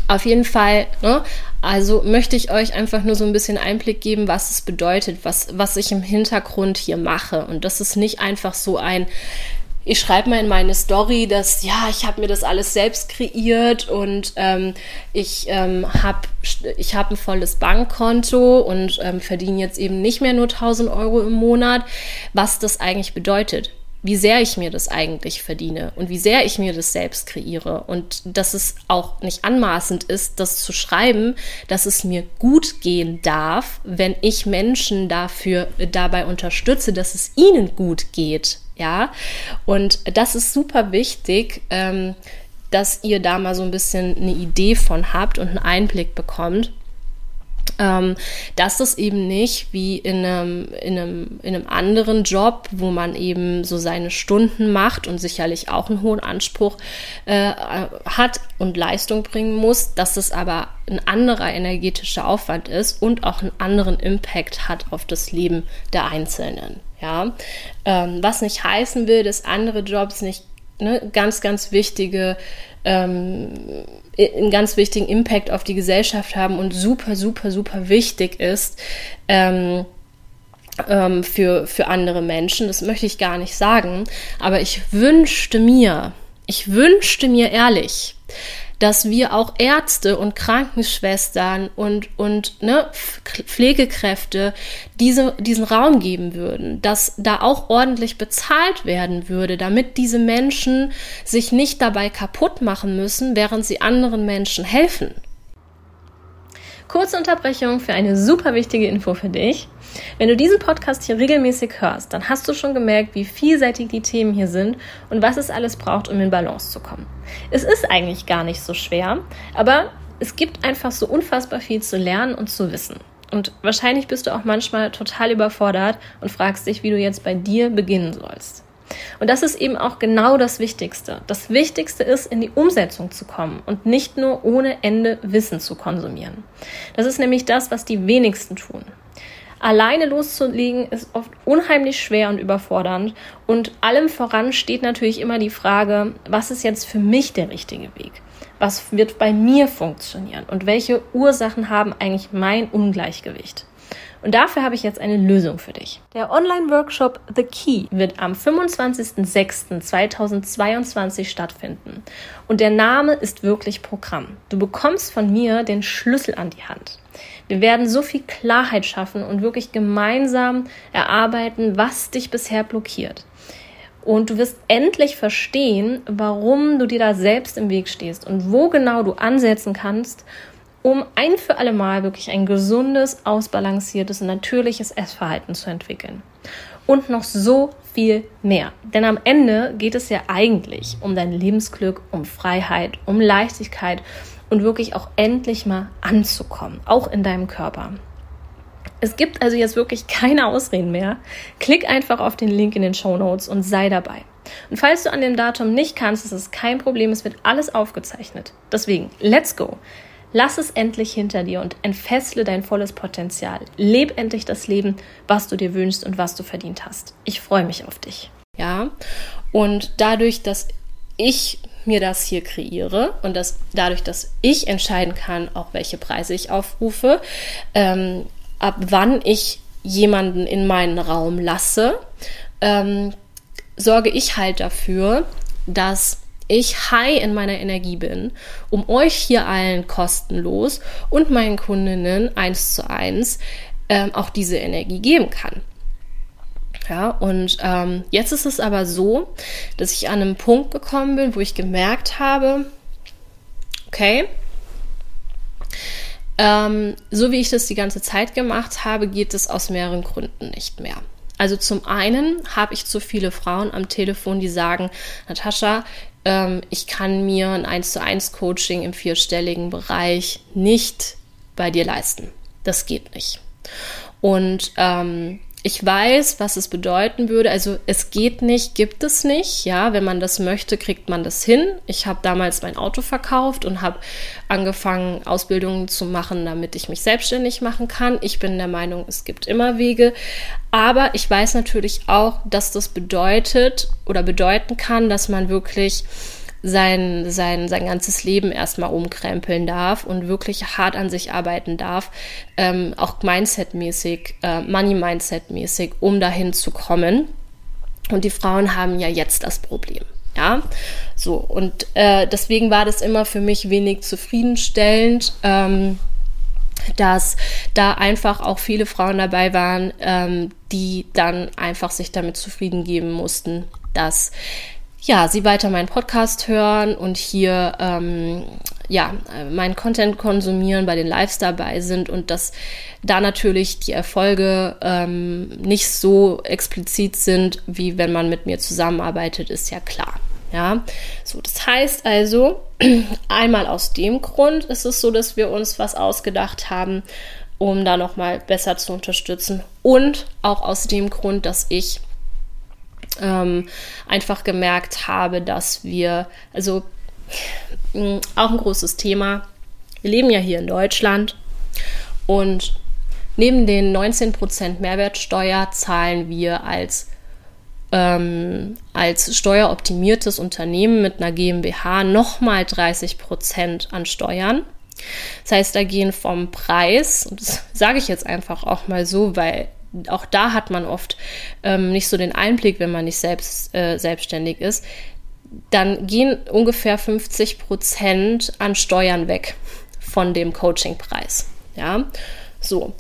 auf jeden Fall, ne? also möchte ich euch einfach nur so ein bisschen Einblick geben, was es bedeutet, was, was ich im Hintergrund hier mache. Und das ist nicht einfach so ein, ich schreibe mal in meine Story, dass ja, ich habe mir das alles selbst kreiert und ähm, ich ähm, habe ich hab ein volles Bankkonto und ähm, verdiene jetzt eben nicht mehr nur 1000 Euro im Monat, was das eigentlich bedeutet wie sehr ich mir das eigentlich verdiene und wie sehr ich mir das selbst kreiere und dass es auch nicht anmaßend ist, das zu schreiben, dass es mir gut gehen darf, wenn ich Menschen dafür dabei unterstütze, dass es ihnen gut geht. Ja, und das ist super wichtig, ähm, dass ihr da mal so ein bisschen eine Idee von habt und einen Einblick bekommt ähm, dass das eben nicht wie in einem, in, einem, in einem anderen Job, wo man eben so seine Stunden macht und sicherlich auch einen hohen Anspruch äh, hat und Leistung bringen muss, dass es aber ein anderer energetischer Aufwand ist und auch einen anderen Impact hat auf das Leben der Einzelnen. Ja, ähm, was nicht heißen will, dass andere Jobs nicht ne, ganz, ganz wichtige ähm, einen ganz wichtigen Impact auf die Gesellschaft haben und super, super, super wichtig ist ähm, ähm, für, für andere Menschen. Das möchte ich gar nicht sagen. Aber ich wünschte mir, ich wünschte mir ehrlich, dass wir auch Ärzte und Krankenschwestern und, und ne, Pflegekräfte diese, diesen Raum geben würden, dass da auch ordentlich bezahlt werden würde, damit diese Menschen sich nicht dabei kaputt machen müssen, während sie anderen Menschen helfen. Kurze Unterbrechung für eine super wichtige Info für dich. Wenn du diesen Podcast hier regelmäßig hörst, dann hast du schon gemerkt, wie vielseitig die Themen hier sind und was es alles braucht, um in Balance zu kommen. Es ist eigentlich gar nicht so schwer, aber es gibt einfach so unfassbar viel zu lernen und zu wissen. Und wahrscheinlich bist du auch manchmal total überfordert und fragst dich, wie du jetzt bei dir beginnen sollst. Und das ist eben auch genau das Wichtigste. Das Wichtigste ist, in die Umsetzung zu kommen und nicht nur ohne Ende Wissen zu konsumieren. Das ist nämlich das, was die wenigsten tun. Alleine loszulegen ist oft unheimlich schwer und überfordernd. Und allem voran steht natürlich immer die Frage, was ist jetzt für mich der richtige Weg? Was wird bei mir funktionieren? Und welche Ursachen haben eigentlich mein Ungleichgewicht? Und dafür habe ich jetzt eine Lösung für dich. Der Online-Workshop The Key wird am 25.06.2022 stattfinden. Und der Name ist wirklich Programm. Du bekommst von mir den Schlüssel an die Hand. Wir werden so viel Klarheit schaffen und wirklich gemeinsam erarbeiten, was dich bisher blockiert. Und du wirst endlich verstehen, warum du dir da selbst im Weg stehst und wo genau du ansetzen kannst, um ein für alle Mal wirklich ein gesundes, ausbalanciertes, natürliches Essverhalten zu entwickeln. Und noch so viel mehr. Denn am Ende geht es ja eigentlich um dein Lebensglück, um Freiheit, um Leichtigkeit und wirklich auch endlich mal anzukommen, auch in deinem Körper. Es gibt also jetzt wirklich keine Ausreden mehr. Klick einfach auf den Link in den Show Notes und sei dabei. Und falls du an dem Datum nicht kannst, ist es kein Problem, es wird alles aufgezeichnet. Deswegen, let's go. Lass es endlich hinter dir und entfessle dein volles Potenzial. Leb endlich das Leben, was du dir wünschst und was du verdient hast. Ich freue mich auf dich. Ja, und dadurch, dass ich mir das hier kreiere und dass dadurch, dass ich entscheiden kann, auch welche Preise ich aufrufe, ähm, ab wann ich jemanden in meinen Raum lasse, ähm, sorge ich halt dafür, dass ich high in meiner Energie bin, um euch hier allen kostenlos und meinen Kundinnen eins zu eins ähm, auch diese Energie geben kann. Ja, und ähm, jetzt ist es aber so, dass ich an einem Punkt gekommen bin, wo ich gemerkt habe, okay, ähm, so wie ich das die ganze Zeit gemacht habe, geht es aus mehreren Gründen nicht mehr. Also zum einen habe ich zu viele Frauen am Telefon, die sagen, Natascha, ähm, ich kann mir ein 1 zu 1 Coaching im vierstelligen Bereich nicht bei dir leisten. Das geht nicht. Und ähm, ich weiß, was es bedeuten würde. Also es geht nicht, gibt es nicht. Ja, wenn man das möchte, kriegt man das hin. Ich habe damals mein Auto verkauft und habe angefangen, Ausbildungen zu machen, damit ich mich selbstständig machen kann. Ich bin der Meinung, es gibt immer Wege. Aber ich weiß natürlich auch, dass das bedeutet oder bedeuten kann, dass man wirklich sein, sein, sein ganzes Leben erstmal umkrempeln darf und wirklich hart an sich arbeiten darf, ähm, auch Mindset-mäßig, äh, Money-Mindset-mäßig, um dahin zu kommen. Und die Frauen haben ja jetzt das Problem. Ja, so und äh, deswegen war das immer für mich wenig zufriedenstellend. Ähm, dass da einfach auch viele Frauen dabei waren, ähm, die dann einfach sich damit zufrieden geben mussten, dass ja, sie weiter meinen Podcast hören und hier ähm, ja, meinen Content konsumieren, bei den Lives dabei sind und dass da natürlich die Erfolge ähm, nicht so explizit sind, wie wenn man mit mir zusammenarbeitet, ist ja klar. Ja, so, das heißt also, einmal aus dem Grund ist es so, dass wir uns was ausgedacht haben, um da nochmal besser zu unterstützen und auch aus dem Grund, dass ich ähm, einfach gemerkt habe, dass wir, also mh, auch ein großes Thema, wir leben ja hier in Deutschland und neben den 19% Mehrwertsteuer zahlen wir als ähm, als steueroptimiertes Unternehmen mit einer GmbH nochmal 30% an Steuern. Das heißt, da gehen vom Preis, und das sage ich jetzt einfach auch mal so, weil auch da hat man oft ähm, nicht so den Einblick, wenn man nicht selbst äh, selbstständig ist. Dann gehen ungefähr 50 Prozent an Steuern weg von dem Coachingpreis. Ja, so.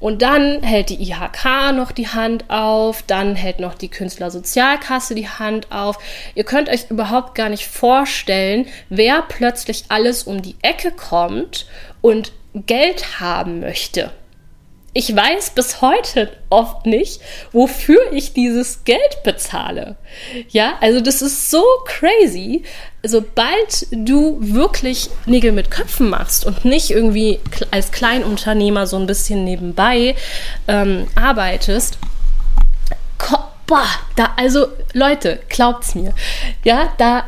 Und dann hält die IHK noch die Hand auf, dann hält noch die Künstlersozialkasse die Hand auf. Ihr könnt euch überhaupt gar nicht vorstellen, wer plötzlich alles um die Ecke kommt und Geld haben möchte ich weiß bis heute oft nicht, wofür ich dieses Geld bezahle. Ja, also das ist so crazy. Sobald du wirklich Nägel mit Köpfen machst und nicht irgendwie als Kleinunternehmer so ein bisschen nebenbei ähm, arbeitest, boah, da, also Leute, glaubt's mir, ja, da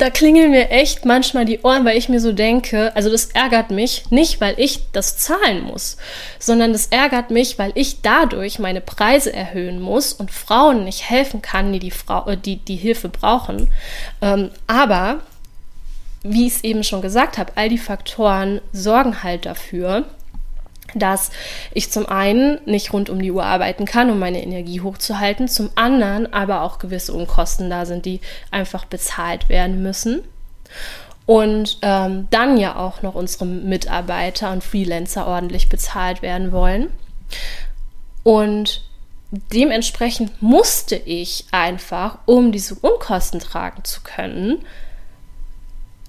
da klingeln mir echt manchmal die Ohren, weil ich mir so denke, also das ärgert mich nicht, weil ich das zahlen muss, sondern das ärgert mich, weil ich dadurch meine Preise erhöhen muss und Frauen nicht helfen kann, die die, Frau, äh, die, die Hilfe brauchen. Ähm, aber, wie ich es eben schon gesagt habe, all die Faktoren sorgen halt dafür, dass ich zum einen nicht rund um die Uhr arbeiten kann, um meine Energie hochzuhalten, zum anderen aber auch gewisse Unkosten da sind, die einfach bezahlt werden müssen. Und ähm, dann ja auch noch unsere Mitarbeiter und Freelancer ordentlich bezahlt werden wollen. Und dementsprechend musste ich einfach, um diese Unkosten tragen zu können,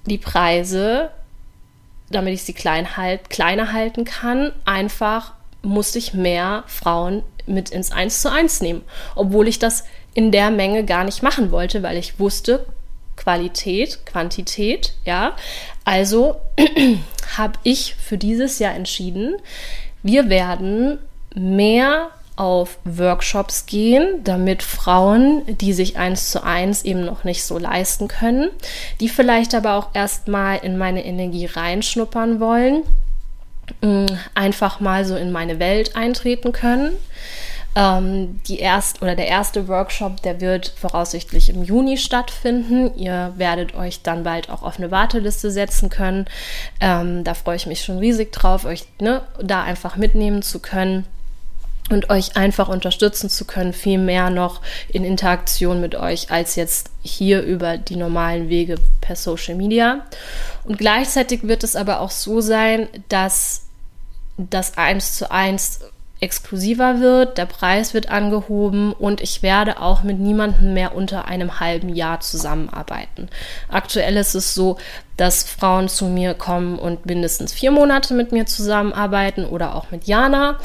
die Preise damit ich sie klein halt, kleiner halten kann, einfach musste ich mehr Frauen mit ins Eins zu eins nehmen, obwohl ich das in der Menge gar nicht machen wollte, weil ich wusste, Qualität, Quantität, ja. Also habe ich für dieses Jahr entschieden, wir werden mehr auf Workshops gehen, damit Frauen, die sich eins zu eins eben noch nicht so leisten können, die vielleicht aber auch erstmal in meine Energie reinschnuppern wollen, mm, einfach mal so in meine Welt eintreten können. Ähm, die erst, oder der erste Workshop, der wird voraussichtlich im Juni stattfinden. Ihr werdet euch dann bald auch auf eine Warteliste setzen können. Ähm, da freue ich mich schon riesig drauf, euch ne, da einfach mitnehmen zu können und euch einfach unterstützen zu können, viel mehr noch in Interaktion mit euch als jetzt hier über die normalen Wege per Social Media. Und gleichzeitig wird es aber auch so sein, dass das eins zu eins exklusiver wird, der Preis wird angehoben und ich werde auch mit niemandem mehr unter einem halben Jahr zusammenarbeiten. Aktuell ist es so, dass Frauen zu mir kommen und mindestens vier Monate mit mir zusammenarbeiten oder auch mit Jana.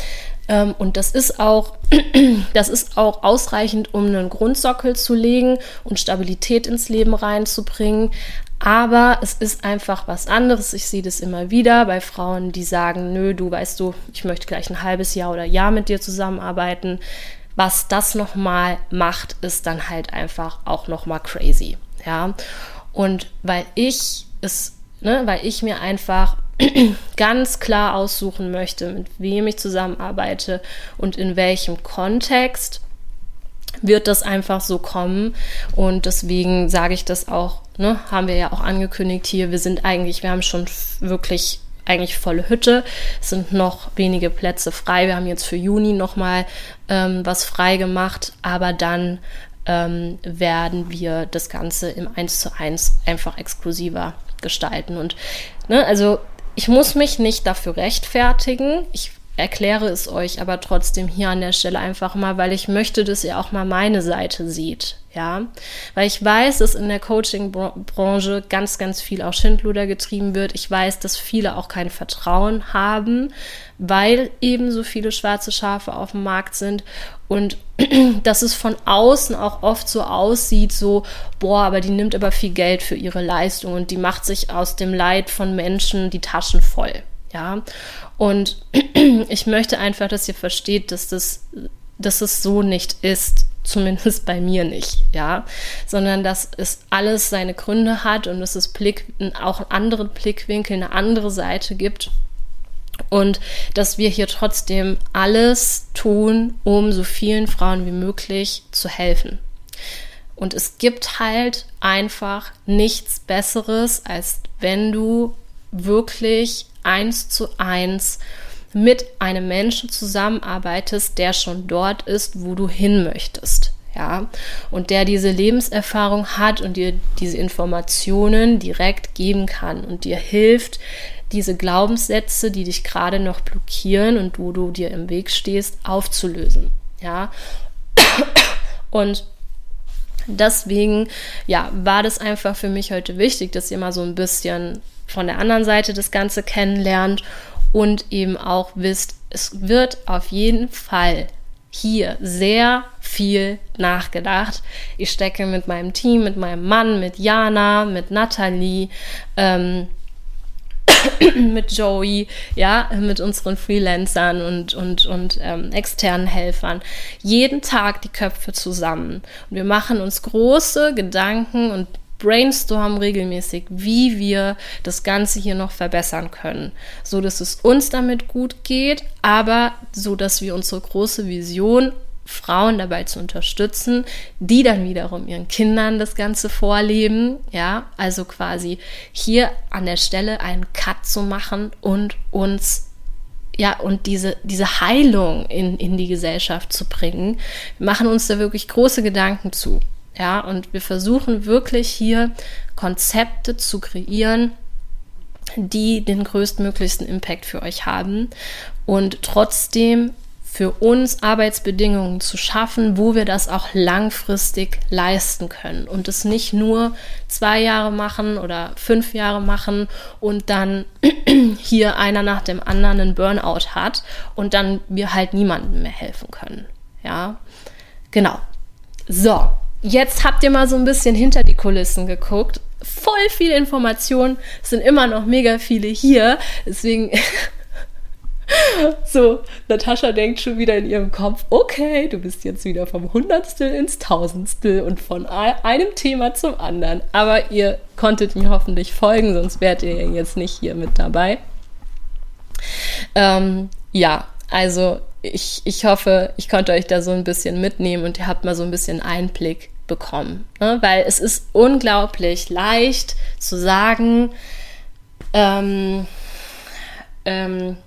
Ähm, und das ist auch, das ist auch ausreichend, um einen Grundsockel zu legen und Stabilität ins Leben reinzubringen. Aber es ist einfach was anderes. Ich sehe das immer wieder bei Frauen, die sagen, nö, du weißt du, ich möchte gleich ein halbes Jahr oder Jahr mit dir zusammenarbeiten. Was das nochmal macht, ist dann halt einfach auch nochmal crazy. Ja. Und weil ich es, ne, weil ich mir einfach ganz klar aussuchen möchte, mit wem ich zusammenarbeite und in welchem Kontext, wird das einfach so kommen. Und deswegen sage ich das auch, ne, haben wir ja auch angekündigt hier. Wir sind eigentlich, wir haben schon wirklich eigentlich volle Hütte. Es sind noch wenige Plätze frei. Wir haben jetzt für Juni nochmal ähm, was frei gemacht, aber dann ähm, werden wir das Ganze im 1 zu 1 einfach exklusiver gestalten. Und ne, also ich muss mich nicht dafür rechtfertigen. Ich erkläre es euch aber trotzdem hier an der Stelle einfach mal, weil ich möchte, dass ihr auch mal meine Seite seht. Ja, weil ich weiß, dass in der Coaching-Branche ganz, ganz viel auch Schindluder getrieben wird. Ich weiß, dass viele auch kein Vertrauen haben, weil eben so viele schwarze Schafe auf dem Markt sind und dass es von außen auch oft so aussieht, so, boah, aber die nimmt aber viel Geld für ihre Leistung und die macht sich aus dem Leid von Menschen die Taschen voll. Ja, und ich möchte einfach, dass ihr versteht, dass das, dass es so nicht ist, zumindest bei mir nicht, ja, sondern dass es alles seine Gründe hat und dass es Blick, auch einen anderen Blickwinkel, eine andere Seite gibt und dass wir hier trotzdem alles tun, um so vielen Frauen wie möglich zu helfen. Und es gibt halt einfach nichts Besseres, als wenn du wirklich eins zu eins mit einem Menschen zusammenarbeitest, der schon dort ist, wo du hin möchtest. Ja, und der diese Lebenserfahrung hat und dir diese Informationen direkt geben kann und dir hilft, diese Glaubenssätze, die dich gerade noch blockieren und wo du dir im Weg stehst, aufzulösen. Ja. Und deswegen, ja, war das einfach für mich heute wichtig, dass ihr mal so ein bisschen von der anderen Seite das Ganze kennenlernt und eben auch wisst, es wird auf jeden Fall hier sehr viel nachgedacht. Ich stecke mit meinem Team, mit meinem Mann, mit Jana, mit Nathalie, ähm, mit Joey, ja, mit unseren Freelancern und, und, und ähm, externen Helfern jeden Tag die Köpfe zusammen. Und wir machen uns große Gedanken und brainstormen regelmäßig, wie wir das Ganze hier noch verbessern können, so dass es uns damit gut geht, aber so dass wir unsere große Vision Frauen dabei zu unterstützen, die dann wiederum ihren Kindern das Ganze vorleben, ja, also quasi hier an der Stelle einen Cut zu machen und uns ja, und diese, diese Heilung in, in die Gesellschaft zu bringen. Wir machen uns da wirklich große Gedanken zu. Ja, und wir versuchen wirklich hier Konzepte zu kreieren, die den größtmöglichsten Impact für euch haben und trotzdem für uns Arbeitsbedingungen zu schaffen, wo wir das auch langfristig leisten können und es nicht nur zwei Jahre machen oder fünf Jahre machen und dann hier einer nach dem anderen einen Burnout hat und dann wir halt niemandem mehr helfen können. Ja, genau. So, jetzt habt ihr mal so ein bisschen hinter die Kulissen geguckt. Voll viele Informationen, es sind immer noch mega viele hier. Deswegen So, Natascha denkt schon wieder in ihrem Kopf, okay, du bist jetzt wieder vom Hundertstel ins Tausendstel und von einem Thema zum anderen. Aber ihr konntet mir hoffentlich folgen, sonst wärt ihr jetzt nicht hier mit dabei. Ähm, ja, also ich, ich hoffe, ich konnte euch da so ein bisschen mitnehmen und ihr habt mal so ein bisschen Einblick bekommen. Ne? Weil es ist unglaublich leicht zu sagen, ähm, ähm,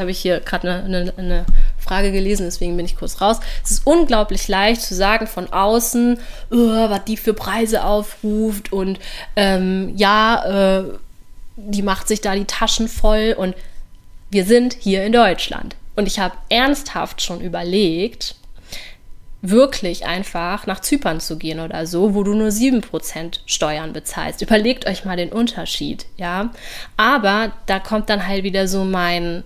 habe ich hier gerade eine, eine, eine Frage gelesen, deswegen bin ich kurz raus. Es ist unglaublich leicht zu sagen von außen, oh, was die für Preise aufruft und ähm, ja, äh, die macht sich da die Taschen voll und wir sind hier in Deutschland. Und ich habe ernsthaft schon überlegt, wirklich einfach nach Zypern zu gehen oder so, wo du nur 7% Steuern bezahlst. Überlegt euch mal den Unterschied, ja. Aber da kommt dann halt wieder so mein,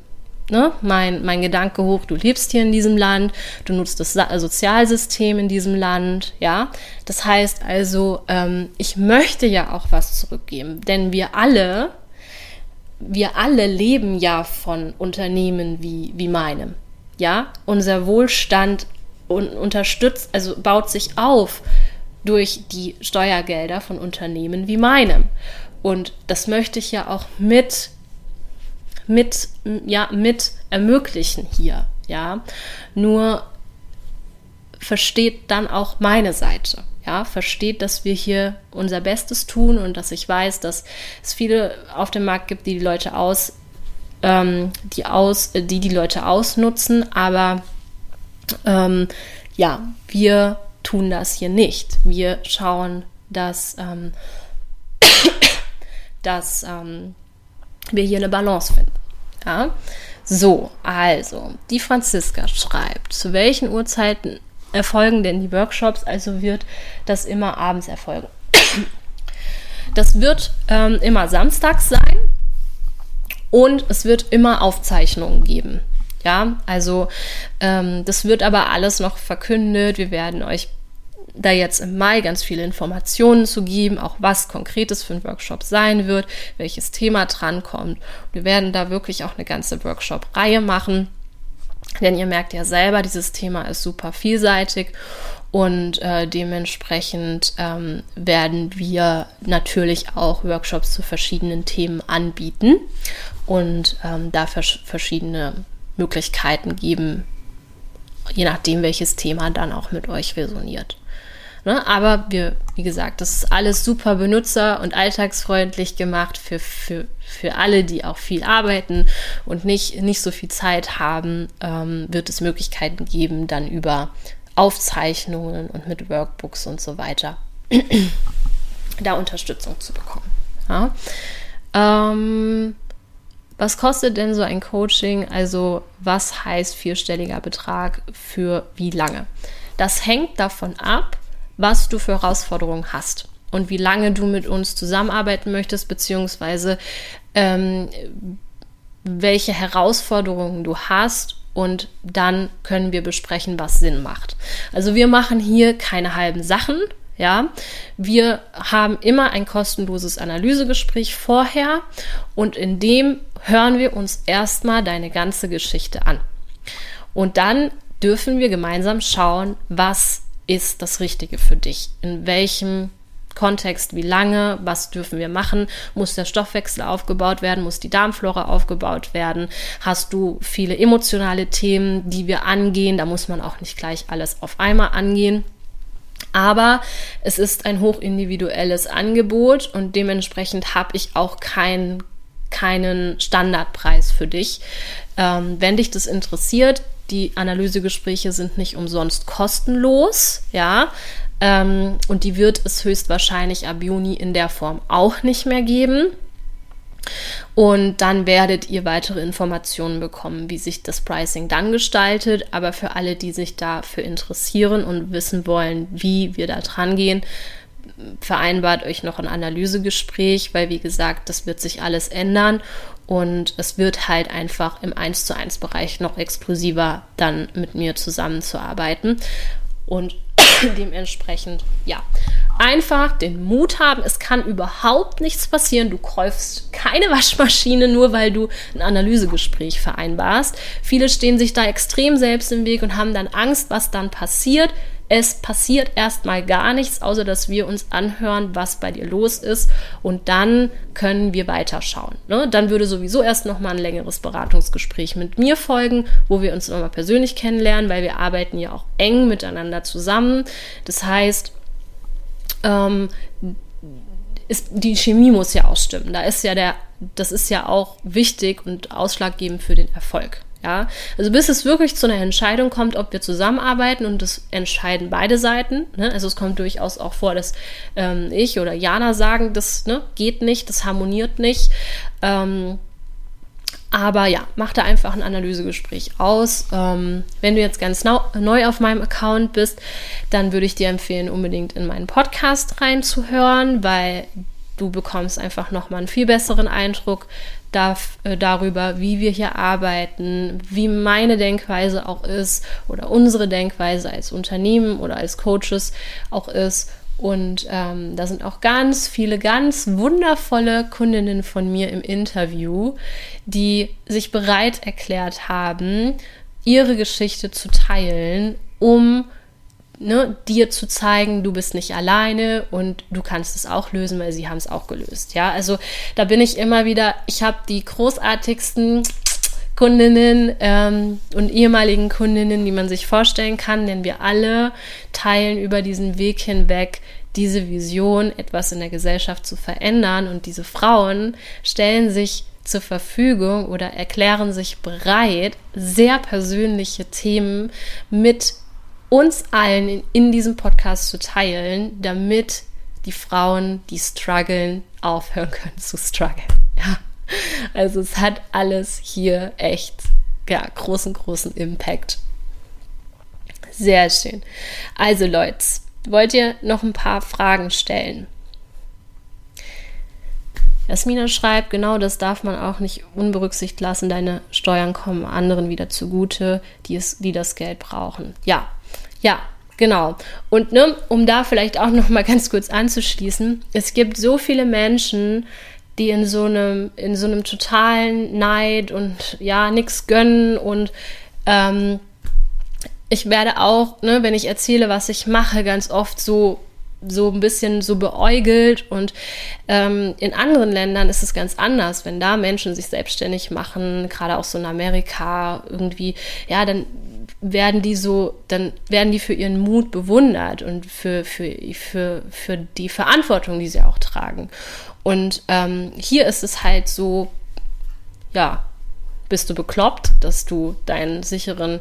ne, mein, mein Gedanke hoch, du lebst hier in diesem Land, du nutzt das Sozialsystem in diesem Land, ja. Das heißt also, ähm, ich möchte ja auch was zurückgeben, denn wir alle, wir alle leben ja von Unternehmen wie, wie meinem. Ja, unser Wohlstand und unterstützt, also baut sich auf durch die Steuergelder von Unternehmen wie meinem. Und das möchte ich ja auch mit, mit, ja, mit ermöglichen hier, ja. Nur versteht dann auch meine Seite. Ja, versteht, dass wir hier unser Bestes tun und dass ich weiß, dass es viele auf dem Markt gibt, die die Leute aus, ähm, die aus, die die Leute ausnutzen, aber ähm, ja, wir tun das hier nicht. Wir schauen, dass, ähm, dass ähm, wir hier eine Balance finden. Ja? So, also, die Franziska schreibt, zu welchen Uhrzeiten erfolgen denn die Workshops? Also wird das immer abends erfolgen. Das wird ähm, immer samstags sein und es wird immer Aufzeichnungen geben. Ja, also ähm, das wird aber alles noch verkündet. Wir werden euch da jetzt im Mai ganz viele Informationen zu geben, auch was konkretes für ein Workshop sein wird, welches Thema drankommt. Wir werden da wirklich auch eine ganze Workshop-Reihe machen, denn ihr merkt ja selber, dieses Thema ist super vielseitig und äh, dementsprechend ähm, werden wir natürlich auch Workshops zu verschiedenen Themen anbieten und ähm, da vers verschiedene Möglichkeiten geben, je nachdem, welches Thema dann auch mit euch resoniert. Ne? Aber wir, wie gesagt, das ist alles super benutzer- und alltagsfreundlich gemacht für, für, für alle, die auch viel arbeiten und nicht, nicht so viel Zeit haben, ähm, wird es Möglichkeiten geben, dann über Aufzeichnungen und mit Workbooks und so weiter da Unterstützung zu bekommen. Ja? Ähm, was kostet denn so ein Coaching? Also was heißt vierstelliger Betrag für wie lange? Das hängt davon ab, was du für Herausforderungen hast und wie lange du mit uns zusammenarbeiten möchtest, beziehungsweise ähm, welche Herausforderungen du hast und dann können wir besprechen, was Sinn macht. Also wir machen hier keine halben Sachen, ja, wir haben immer ein kostenloses Analysegespräch vorher und in dem hören wir uns erstmal deine ganze Geschichte an. Und dann dürfen wir gemeinsam schauen, was ist das Richtige für dich? In welchem Kontext, wie lange, was dürfen wir machen? Muss der Stoffwechsel aufgebaut werden? Muss die Darmflora aufgebaut werden? Hast du viele emotionale Themen, die wir angehen? Da muss man auch nicht gleich alles auf einmal angehen. Aber es ist ein hochindividuelles Angebot und dementsprechend habe ich auch kein, keinen Standardpreis für dich. Ähm, wenn dich das interessiert, die Analysegespräche sind nicht umsonst kostenlos, ja. Ähm, und die wird es höchstwahrscheinlich ab Juni in der Form auch nicht mehr geben. Und dann werdet ihr weitere Informationen bekommen, wie sich das Pricing dann gestaltet. Aber für alle, die sich dafür interessieren und wissen wollen, wie wir da dran gehen, vereinbart euch noch ein Analysegespräch, weil wie gesagt, das wird sich alles ändern und es wird halt einfach im 1 zu 1 Bereich noch exklusiver dann mit mir zusammenzuarbeiten und dementsprechend, ja, einfach den Mut haben. Es kann überhaupt nichts passieren. Du kaufst keine Waschmaschine nur, weil du ein Analysegespräch vereinbarst. Viele stehen sich da extrem selbst im Weg und haben dann Angst, was dann passiert. Es passiert erstmal gar nichts, außer dass wir uns anhören, was bei dir los ist und dann können wir weiterschauen. Ne? Dann würde sowieso erst nochmal ein längeres Beratungsgespräch mit mir folgen, wo wir uns nochmal persönlich kennenlernen, weil wir arbeiten ja auch eng miteinander zusammen. Das heißt, ähm, ist, die Chemie muss ja auch stimmen. Da ist ja der, das ist ja auch wichtig und ausschlaggebend für den Erfolg. Ja, also bis es wirklich zu einer Entscheidung kommt, ob wir zusammenarbeiten und das entscheiden beide Seiten. Ne? Also es kommt durchaus auch vor, dass ähm, ich oder Jana sagen, das ne, geht nicht, das harmoniert nicht. Ähm, aber ja, mach da einfach ein Analysegespräch aus. Ähm, wenn du jetzt ganz neu auf meinem Account bist, dann würde ich dir empfehlen, unbedingt in meinen Podcast reinzuhören, weil du bekommst einfach nochmal einen viel besseren Eindruck darf, äh, darüber, wie wir hier arbeiten, wie meine Denkweise auch ist oder unsere Denkweise als Unternehmen oder als Coaches auch ist. Und ähm, da sind auch ganz viele ganz wundervolle Kundinnen von mir im Interview, die sich bereit erklärt haben, ihre Geschichte zu teilen, um ne, dir zu zeigen, du bist nicht alleine und du kannst es auch lösen, weil sie haben es auch gelöst. Ja, also da bin ich immer wieder, ich habe die großartigsten Kundinnen ähm, und ehemaligen Kundinnen, die man sich vorstellen kann, denn wir alle teilen über diesen Weg hinweg diese Vision, etwas in der Gesellschaft zu verändern. Und diese Frauen stellen sich zur Verfügung oder erklären sich bereit, sehr persönliche Themen mit uns allen in, in diesem Podcast zu teilen, damit die Frauen, die strugglen, aufhören können zu strugglen. Ja. Also es hat alles hier echt ja, großen, großen Impact. Sehr schön. Also Leute, wollt ihr noch ein paar Fragen stellen? Jasmina schreibt, genau das darf man auch nicht unberücksichtigt lassen. Deine Steuern kommen anderen wieder zugute, die, es, die das Geld brauchen. Ja, ja, genau. Und ne, um da vielleicht auch noch mal ganz kurz anzuschließen, es gibt so viele Menschen, die in so einem, in so einem totalen Neid und ja, nichts gönnen und ähm, ich werde auch, ne, wenn ich erzähle, was ich mache, ganz oft so so ein bisschen so beäugelt und ähm, in anderen Ländern ist es ganz anders, wenn da Menschen sich selbstständig machen, gerade auch so in Amerika irgendwie, ja, dann werden die so, dann werden die für ihren Mut bewundert und für, für, für, für die Verantwortung, die sie auch tragen. Und ähm, hier ist es halt so, ja, bist du bekloppt, dass du deinen sicheren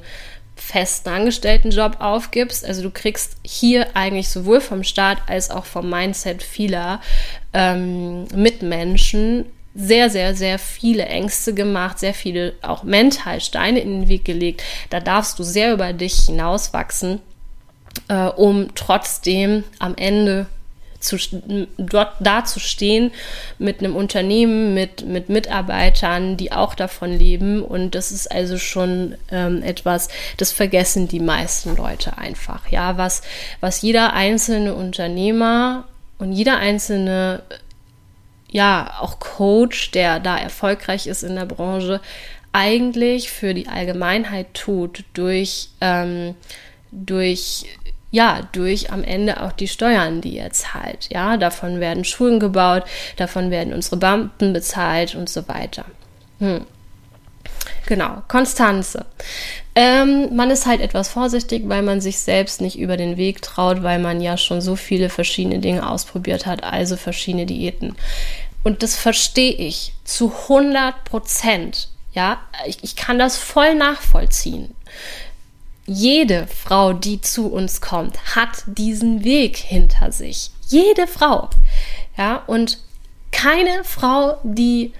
festen Angestelltenjob aufgibst. Also du kriegst hier eigentlich sowohl vom Staat als auch vom Mindset vieler ähm, Mitmenschen sehr, sehr, sehr viele Ängste gemacht, sehr viele auch mental Steine in den Weg gelegt. Da darfst du sehr über dich hinauswachsen, äh, um trotzdem am Ende zu, dort da zu stehen mit einem Unternehmen, mit, mit Mitarbeitern, die auch davon leben. Und das ist also schon ähm, etwas, das vergessen die meisten Leute einfach. Ja, was, was jeder einzelne Unternehmer und jeder einzelne ja, auch Coach, der da erfolgreich ist in der Branche, eigentlich für die Allgemeinheit tut, durch, ähm, durch, ja, durch am Ende auch die Steuern, die er zahlt. Ja, davon werden Schulen gebaut, davon werden unsere Beamten bezahlt und so weiter. Hm. Genau, Konstanze. Ähm, man ist halt etwas vorsichtig, weil man sich selbst nicht über den Weg traut, weil man ja schon so viele verschiedene Dinge ausprobiert hat, also verschiedene Diäten. Und das verstehe ich zu 100 Prozent. Ja, ich, ich kann das voll nachvollziehen. Jede Frau, die zu uns kommt, hat diesen Weg hinter sich. Jede Frau. Ja, und keine Frau, die,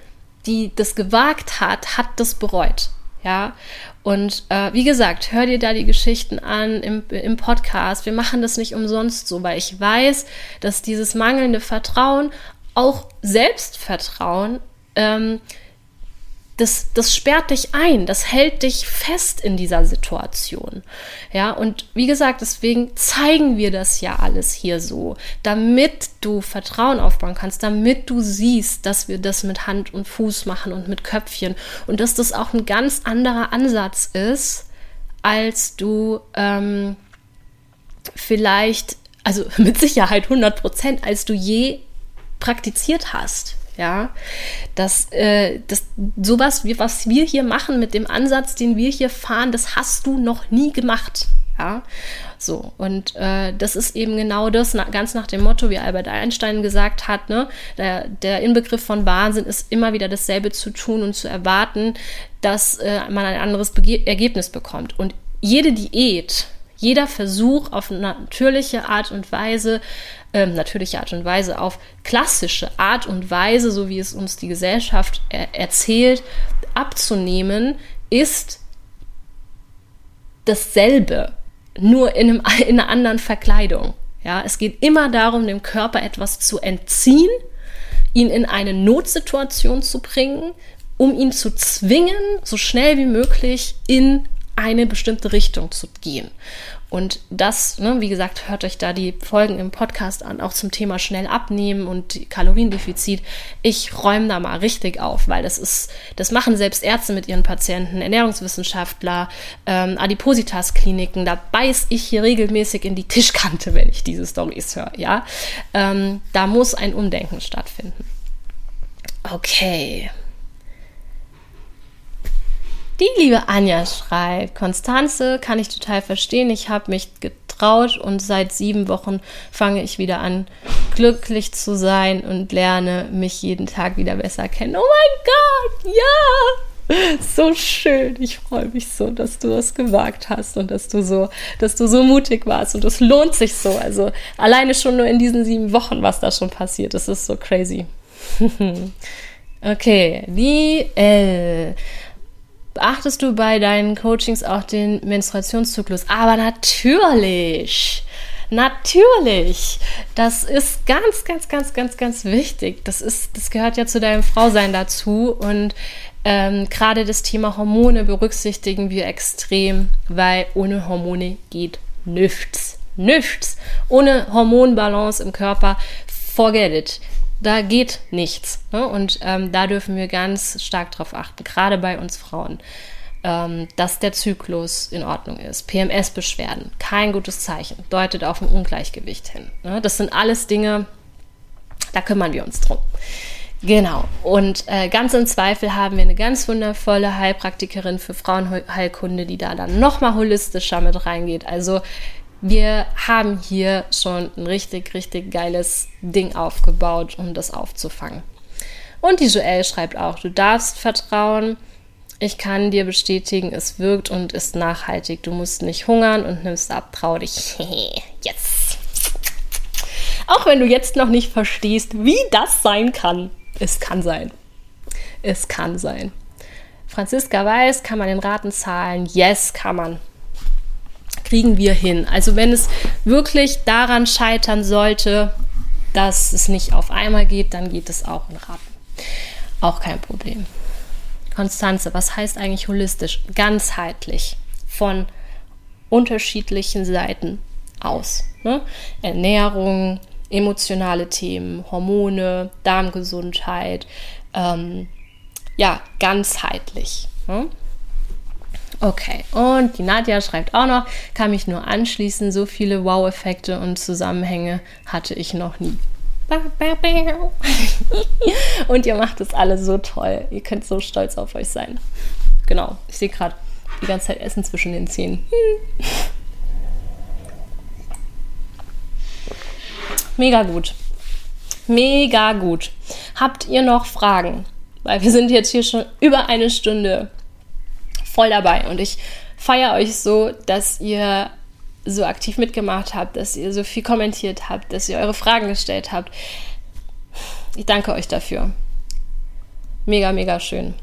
die das gewagt hat, hat das bereut. Ja, und äh, wie gesagt, hör dir da die Geschichten an im, im Podcast. Wir machen das nicht umsonst so, weil ich weiß, dass dieses mangelnde Vertrauen, auch Selbstvertrauen, ähm, das, das sperrt dich ein, das hält dich fest in dieser Situation. Ja, und wie gesagt, deswegen zeigen wir das ja alles hier so, damit du Vertrauen aufbauen kannst, damit du siehst, dass wir das mit Hand und Fuß machen und mit Köpfchen und dass das auch ein ganz anderer Ansatz ist, als du, ähm, vielleicht, also mit Sicherheit 100 Prozent, als du je praktiziert hast. Ja, das, äh, das sowas, was wir hier machen mit dem Ansatz, den wir hier fahren, das hast du noch nie gemacht. Ja, so und äh, das ist eben genau das, na, ganz nach dem Motto, wie Albert Einstein gesagt hat, ne, der, der Inbegriff von Wahnsinn ist immer wieder dasselbe zu tun und zu erwarten, dass äh, man ein anderes Bege Ergebnis bekommt. Und jede Diät, jeder Versuch auf natürliche Art und Weise, ähm, natürliche Art und Weise, auf klassische Art und Weise, so wie es uns die Gesellschaft er erzählt, abzunehmen, ist dasselbe, nur in, einem, in einer anderen Verkleidung. Ja, es geht immer darum, dem Körper etwas zu entziehen, ihn in eine Notsituation zu bringen, um ihn zu zwingen, so schnell wie möglich in eine bestimmte Richtung zu gehen. Und das, ne, wie gesagt, hört euch da die Folgen im Podcast an, auch zum Thema schnell abnehmen und Kaloriendefizit. Ich räume da mal richtig auf, weil das ist, das machen selbst Ärzte mit ihren Patienten, Ernährungswissenschaftler, ähm, Adipositas-Kliniken. Da beiß ich hier regelmäßig in die Tischkante, wenn ich diese Stories höre. Ja, ähm, da muss ein Umdenken stattfinden. Okay. Die liebe Anja schreibt, Konstanze kann ich total verstehen. Ich habe mich getraut und seit sieben Wochen fange ich wieder an, glücklich zu sein und lerne mich jeden Tag wieder besser kennen. Oh mein Gott, ja! So schön. Ich freue mich so, dass du das gewagt hast und dass du so, dass du so mutig warst. Und es lohnt sich so. Also alleine schon nur in diesen sieben Wochen, was da schon passiert. Das ist so crazy. okay, die L. Beachtest du bei deinen Coachings auch den Menstruationszyklus? Aber natürlich. Natürlich. Das ist ganz, ganz, ganz, ganz, ganz wichtig. Das ist, das gehört ja zu deinem Frausein dazu. Und ähm, gerade das Thema Hormone berücksichtigen wir extrem, weil ohne Hormone geht nichts. Nichts. Ohne Hormonbalance im Körper, forget it da geht nichts. Ne? Und ähm, da dürfen wir ganz stark drauf achten, gerade bei uns Frauen, ähm, dass der Zyklus in Ordnung ist. PMS-Beschwerden, kein gutes Zeichen, deutet auf ein Ungleichgewicht hin. Ne? Das sind alles Dinge, da kümmern wir uns drum. Genau. Und äh, ganz im Zweifel haben wir eine ganz wundervolle Heilpraktikerin für Frauenheilkunde, die da dann nochmal holistischer mit reingeht. Also wir haben hier schon ein richtig, richtig geiles Ding aufgebaut, um das aufzufangen. Und die Joelle schreibt auch, du darfst vertrauen. Ich kann dir bestätigen, es wirkt und ist nachhaltig. Du musst nicht hungern und nimmst ab. Trau dich. yes. Auch wenn du jetzt noch nicht verstehst, wie das sein kann. Es kann sein. Es kann sein. Franziska weiß, kann man den Raten zahlen? Yes, kann man kriegen wir hin. Also wenn es wirklich daran scheitern sollte, dass es nicht auf einmal geht, dann geht es auch in Raten. Auch kein Problem. Konstanze, was heißt eigentlich holistisch? Ganzheitlich von unterschiedlichen Seiten aus. Ne? Ernährung, emotionale Themen, Hormone, Darmgesundheit, ähm, ja, ganzheitlich. Ne? Okay, und die Nadja schreibt auch noch, kann mich nur anschließen, so viele Wow-Effekte und Zusammenhänge hatte ich noch nie. und ihr macht es alle so toll. Ihr könnt so stolz auf euch sein. Genau, ich sehe gerade die ganze Zeit Essen zwischen den Zähnen. Mega gut. Mega gut. Habt ihr noch Fragen? Weil wir sind jetzt hier schon über eine Stunde voll dabei. Und ich feiere euch so, dass ihr so aktiv mitgemacht habt, dass ihr so viel kommentiert habt, dass ihr eure Fragen gestellt habt. Ich danke euch dafür. Mega, mega schön.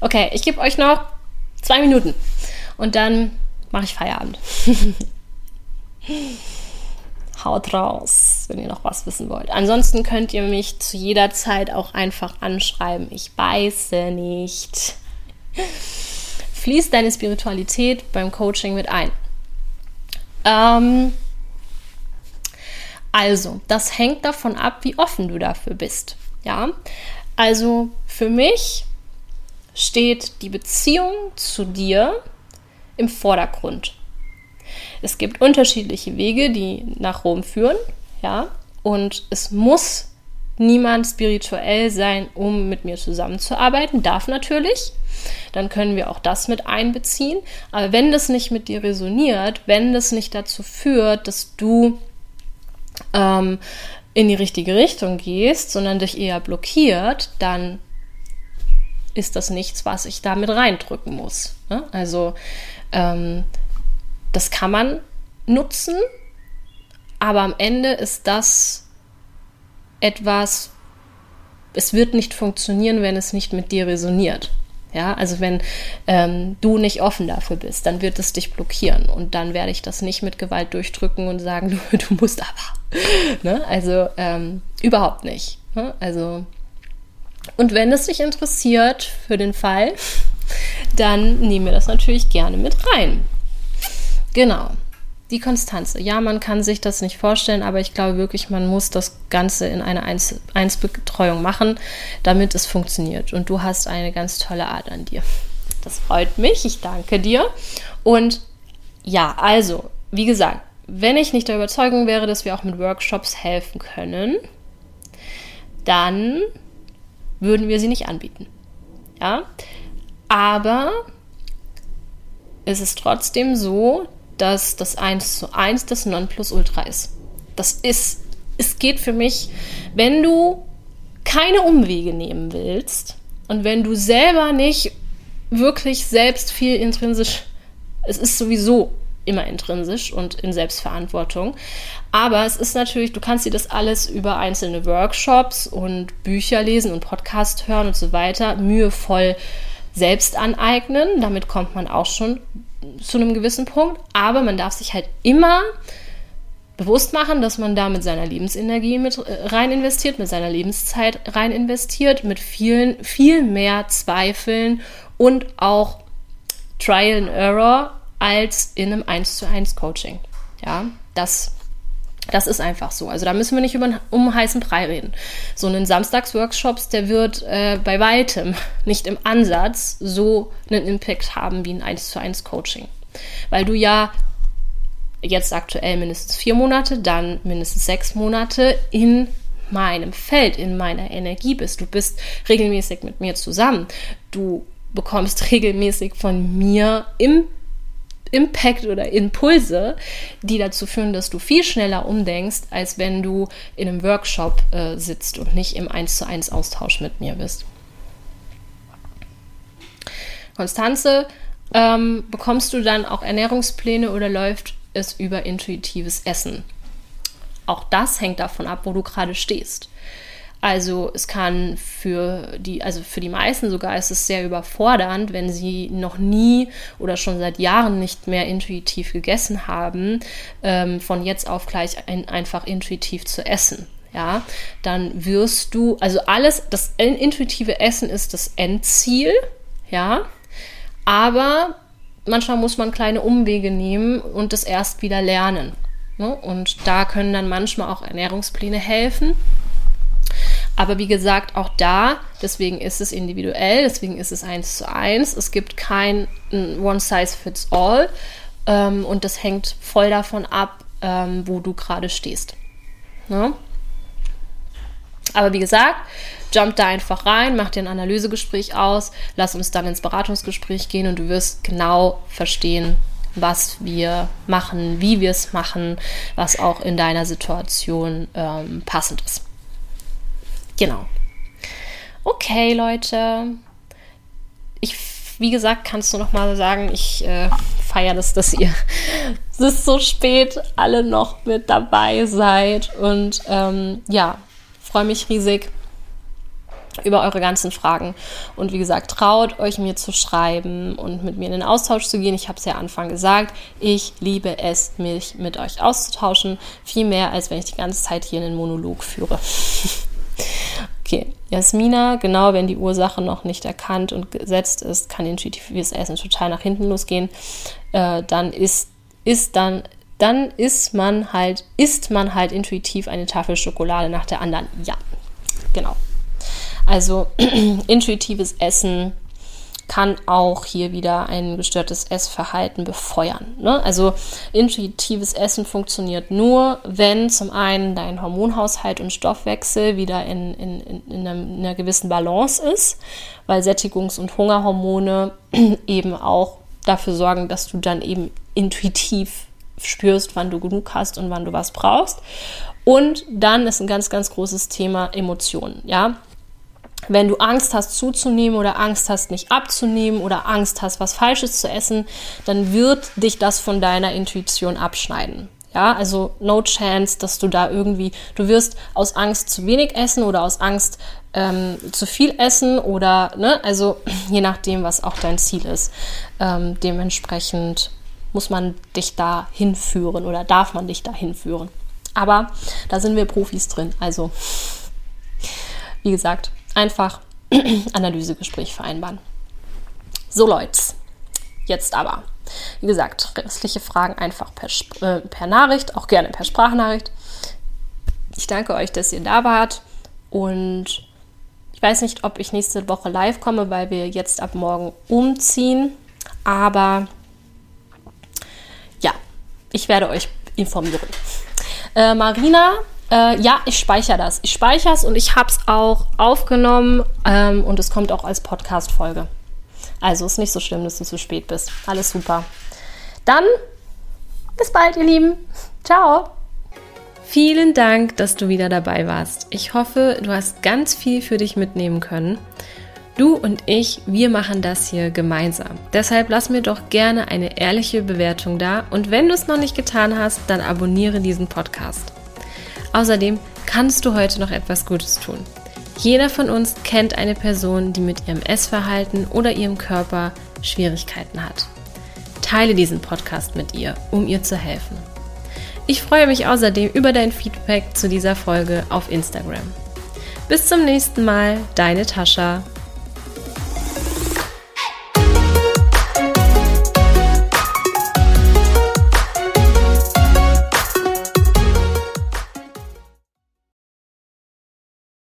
Okay, ich gebe euch noch zwei Minuten und dann mache ich Feierabend. Haut raus, wenn ihr noch was wissen wollt. Ansonsten könnt ihr mich zu jeder Zeit auch einfach anschreiben. Ich beiße nicht. Fließt deine Spiritualität beim Coaching mit ein? Ähm, also, das hängt davon ab, wie offen du dafür bist. Ja, also für mich steht die Beziehung zu dir im Vordergrund. Es gibt unterschiedliche Wege, die nach Rom führen, ja, und es muss niemand spirituell sein, um mit mir zusammenzuarbeiten. Darf natürlich. Dann können wir auch das mit einbeziehen. Aber wenn das nicht mit dir resoniert, wenn das nicht dazu führt, dass du ähm, in die richtige Richtung gehst, sondern dich eher blockiert, dann ist das nichts, was ich da mit reindrücken muss. Ne? Also ähm, das kann man nutzen, aber am Ende ist das etwas, es wird nicht funktionieren, wenn es nicht mit dir resoniert. Ja, also wenn ähm, du nicht offen dafür bist, dann wird es dich blockieren und dann werde ich das nicht mit Gewalt durchdrücken und sagen, du, du musst aber. ne? Also ähm, überhaupt nicht. Ne? Also und wenn es dich interessiert für den Fall, dann nehmen wir das natürlich gerne mit rein. Genau die Konstanze. Ja, man kann sich das nicht vorstellen, aber ich glaube wirklich, man muss das Ganze in einer Einsbetreuung machen, damit es funktioniert. Und du hast eine ganz tolle Art an dir. Das freut mich. Ich danke dir. Und ja, also, wie gesagt, wenn ich nicht der Überzeugung wäre, dass wir auch mit Workshops helfen können, dann würden wir sie nicht anbieten. Ja, aber es ist trotzdem so, dass das 1 zu 1 das Nonplusultra ist. Das ist, es geht für mich, wenn du keine Umwege nehmen willst und wenn du selber nicht wirklich selbst viel intrinsisch, es ist sowieso immer intrinsisch und in Selbstverantwortung. Aber es ist natürlich, du kannst dir das alles über einzelne Workshops und Bücher lesen und Podcast hören und so weiter mühevoll selbst aneignen. Damit kommt man auch schon zu einem gewissen Punkt, aber man darf sich halt immer bewusst machen, dass man da mit seiner Lebensenergie mit äh, rein investiert, mit seiner Lebenszeit rein investiert, mit vielen, viel mehr Zweifeln und auch Trial and Error als in einem 1 zu 1 Coaching. Ja, das das ist einfach so. Also da müssen wir nicht über, um heißen Brei reden. So einen Samstagsworkshops, der wird äh, bei weitem nicht im Ansatz so einen Impact haben wie ein 1 zu 1 Coaching. Weil du ja jetzt aktuell mindestens vier Monate, dann mindestens sechs Monate in meinem Feld, in meiner Energie bist. Du bist regelmäßig mit mir zusammen. Du bekommst regelmäßig von mir im Impact oder Impulse, die dazu führen, dass du viel schneller umdenkst, als wenn du in einem Workshop äh, sitzt und nicht im 1 zu 1 Austausch mit mir bist. Konstanze, ähm, bekommst du dann auch Ernährungspläne oder läuft es über intuitives Essen? Auch das hängt davon ab, wo du gerade stehst. Also es kann für die, also für die meisten sogar ist es sehr überfordernd, wenn sie noch nie oder schon seit Jahren nicht mehr intuitiv gegessen haben, ähm, von jetzt auf gleich ein, einfach intuitiv zu essen. Ja, dann wirst du, also alles, das intuitive Essen ist das Endziel, ja, aber manchmal muss man kleine Umwege nehmen und das erst wieder lernen. Ne? Und da können dann manchmal auch Ernährungspläne helfen aber wie gesagt, auch da, deswegen ist es individuell, deswegen ist es eins zu eins. Es gibt kein One Size Fits All ähm, und das hängt voll davon ab, ähm, wo du gerade stehst. Ne? Aber wie gesagt, jump da einfach rein, mach dir ein Analysegespräch aus, lass uns dann ins Beratungsgespräch gehen und du wirst genau verstehen, was wir machen, wie wir es machen, was auch in deiner Situation ähm, passend ist. Genau. Okay, Leute. Ich, wie gesagt, kannst du noch mal sagen, ich äh, feiere das, dass ihr ist so spät alle noch mit dabei seid. Und ähm, ja, freue mich riesig über eure ganzen Fragen. Und wie gesagt, traut euch mir zu schreiben und mit mir in den Austausch zu gehen. Ich habe es ja Anfang gesagt, ich liebe es, mich mit euch auszutauschen. Viel mehr, als wenn ich die ganze Zeit hier einen Monolog führe. Okay, Jasmina, genau, wenn die Ursache noch nicht erkannt und gesetzt ist, kann intuitives Essen total nach hinten losgehen. Äh, dann ist, ist dann, dann ist man halt, isst man halt intuitiv eine Tafel Schokolade nach der anderen. Ja, genau. Also intuitives Essen kann auch hier wieder ein gestörtes Essverhalten befeuern. Ne? Also intuitives Essen funktioniert nur, wenn zum einen dein Hormonhaushalt und Stoffwechsel wieder in, in, in, in einer gewissen Balance ist, weil Sättigungs- und Hungerhormone eben auch dafür sorgen, dass du dann eben intuitiv spürst, wann du genug hast und wann du was brauchst. Und dann ist ein ganz, ganz großes Thema Emotionen. Ja, wenn du Angst hast zuzunehmen oder Angst hast nicht abzunehmen oder Angst hast was Falsches zu essen, dann wird dich das von deiner Intuition abschneiden. Ja, also no chance, dass du da irgendwie, du wirst aus Angst zu wenig essen oder aus Angst ähm, zu viel essen oder, ne, also je nachdem, was auch dein Ziel ist. Ähm, dementsprechend muss man dich da hinführen oder darf man dich da hinführen. Aber da sind wir Profis drin. Also, wie gesagt, einfach Analysegespräch vereinbaren. So, Leute, jetzt aber. Wie gesagt, restliche Fragen einfach per, äh, per Nachricht, auch gerne per Sprachnachricht. Ich danke euch, dass ihr da wart und ich weiß nicht, ob ich nächste Woche live komme, weil wir jetzt ab morgen umziehen, aber ja, ich werde euch informieren. Äh, Marina äh, ja, ich speichere das. Ich speichere es und ich habe es auch aufgenommen ähm, und es kommt auch als Podcast-Folge. Also ist nicht so schlimm, dass du zu spät bist. Alles super. Dann bis bald, ihr Lieben. Ciao. Vielen Dank, dass du wieder dabei warst. Ich hoffe, du hast ganz viel für dich mitnehmen können. Du und ich, wir machen das hier gemeinsam. Deshalb lass mir doch gerne eine ehrliche Bewertung da und wenn du es noch nicht getan hast, dann abonniere diesen Podcast. Außerdem kannst du heute noch etwas Gutes tun. Jeder von uns kennt eine Person, die mit ihrem Essverhalten oder ihrem Körper Schwierigkeiten hat. Teile diesen Podcast mit ihr, um ihr zu helfen. Ich freue mich außerdem über dein Feedback zu dieser Folge auf Instagram. Bis zum nächsten Mal, deine Tascha.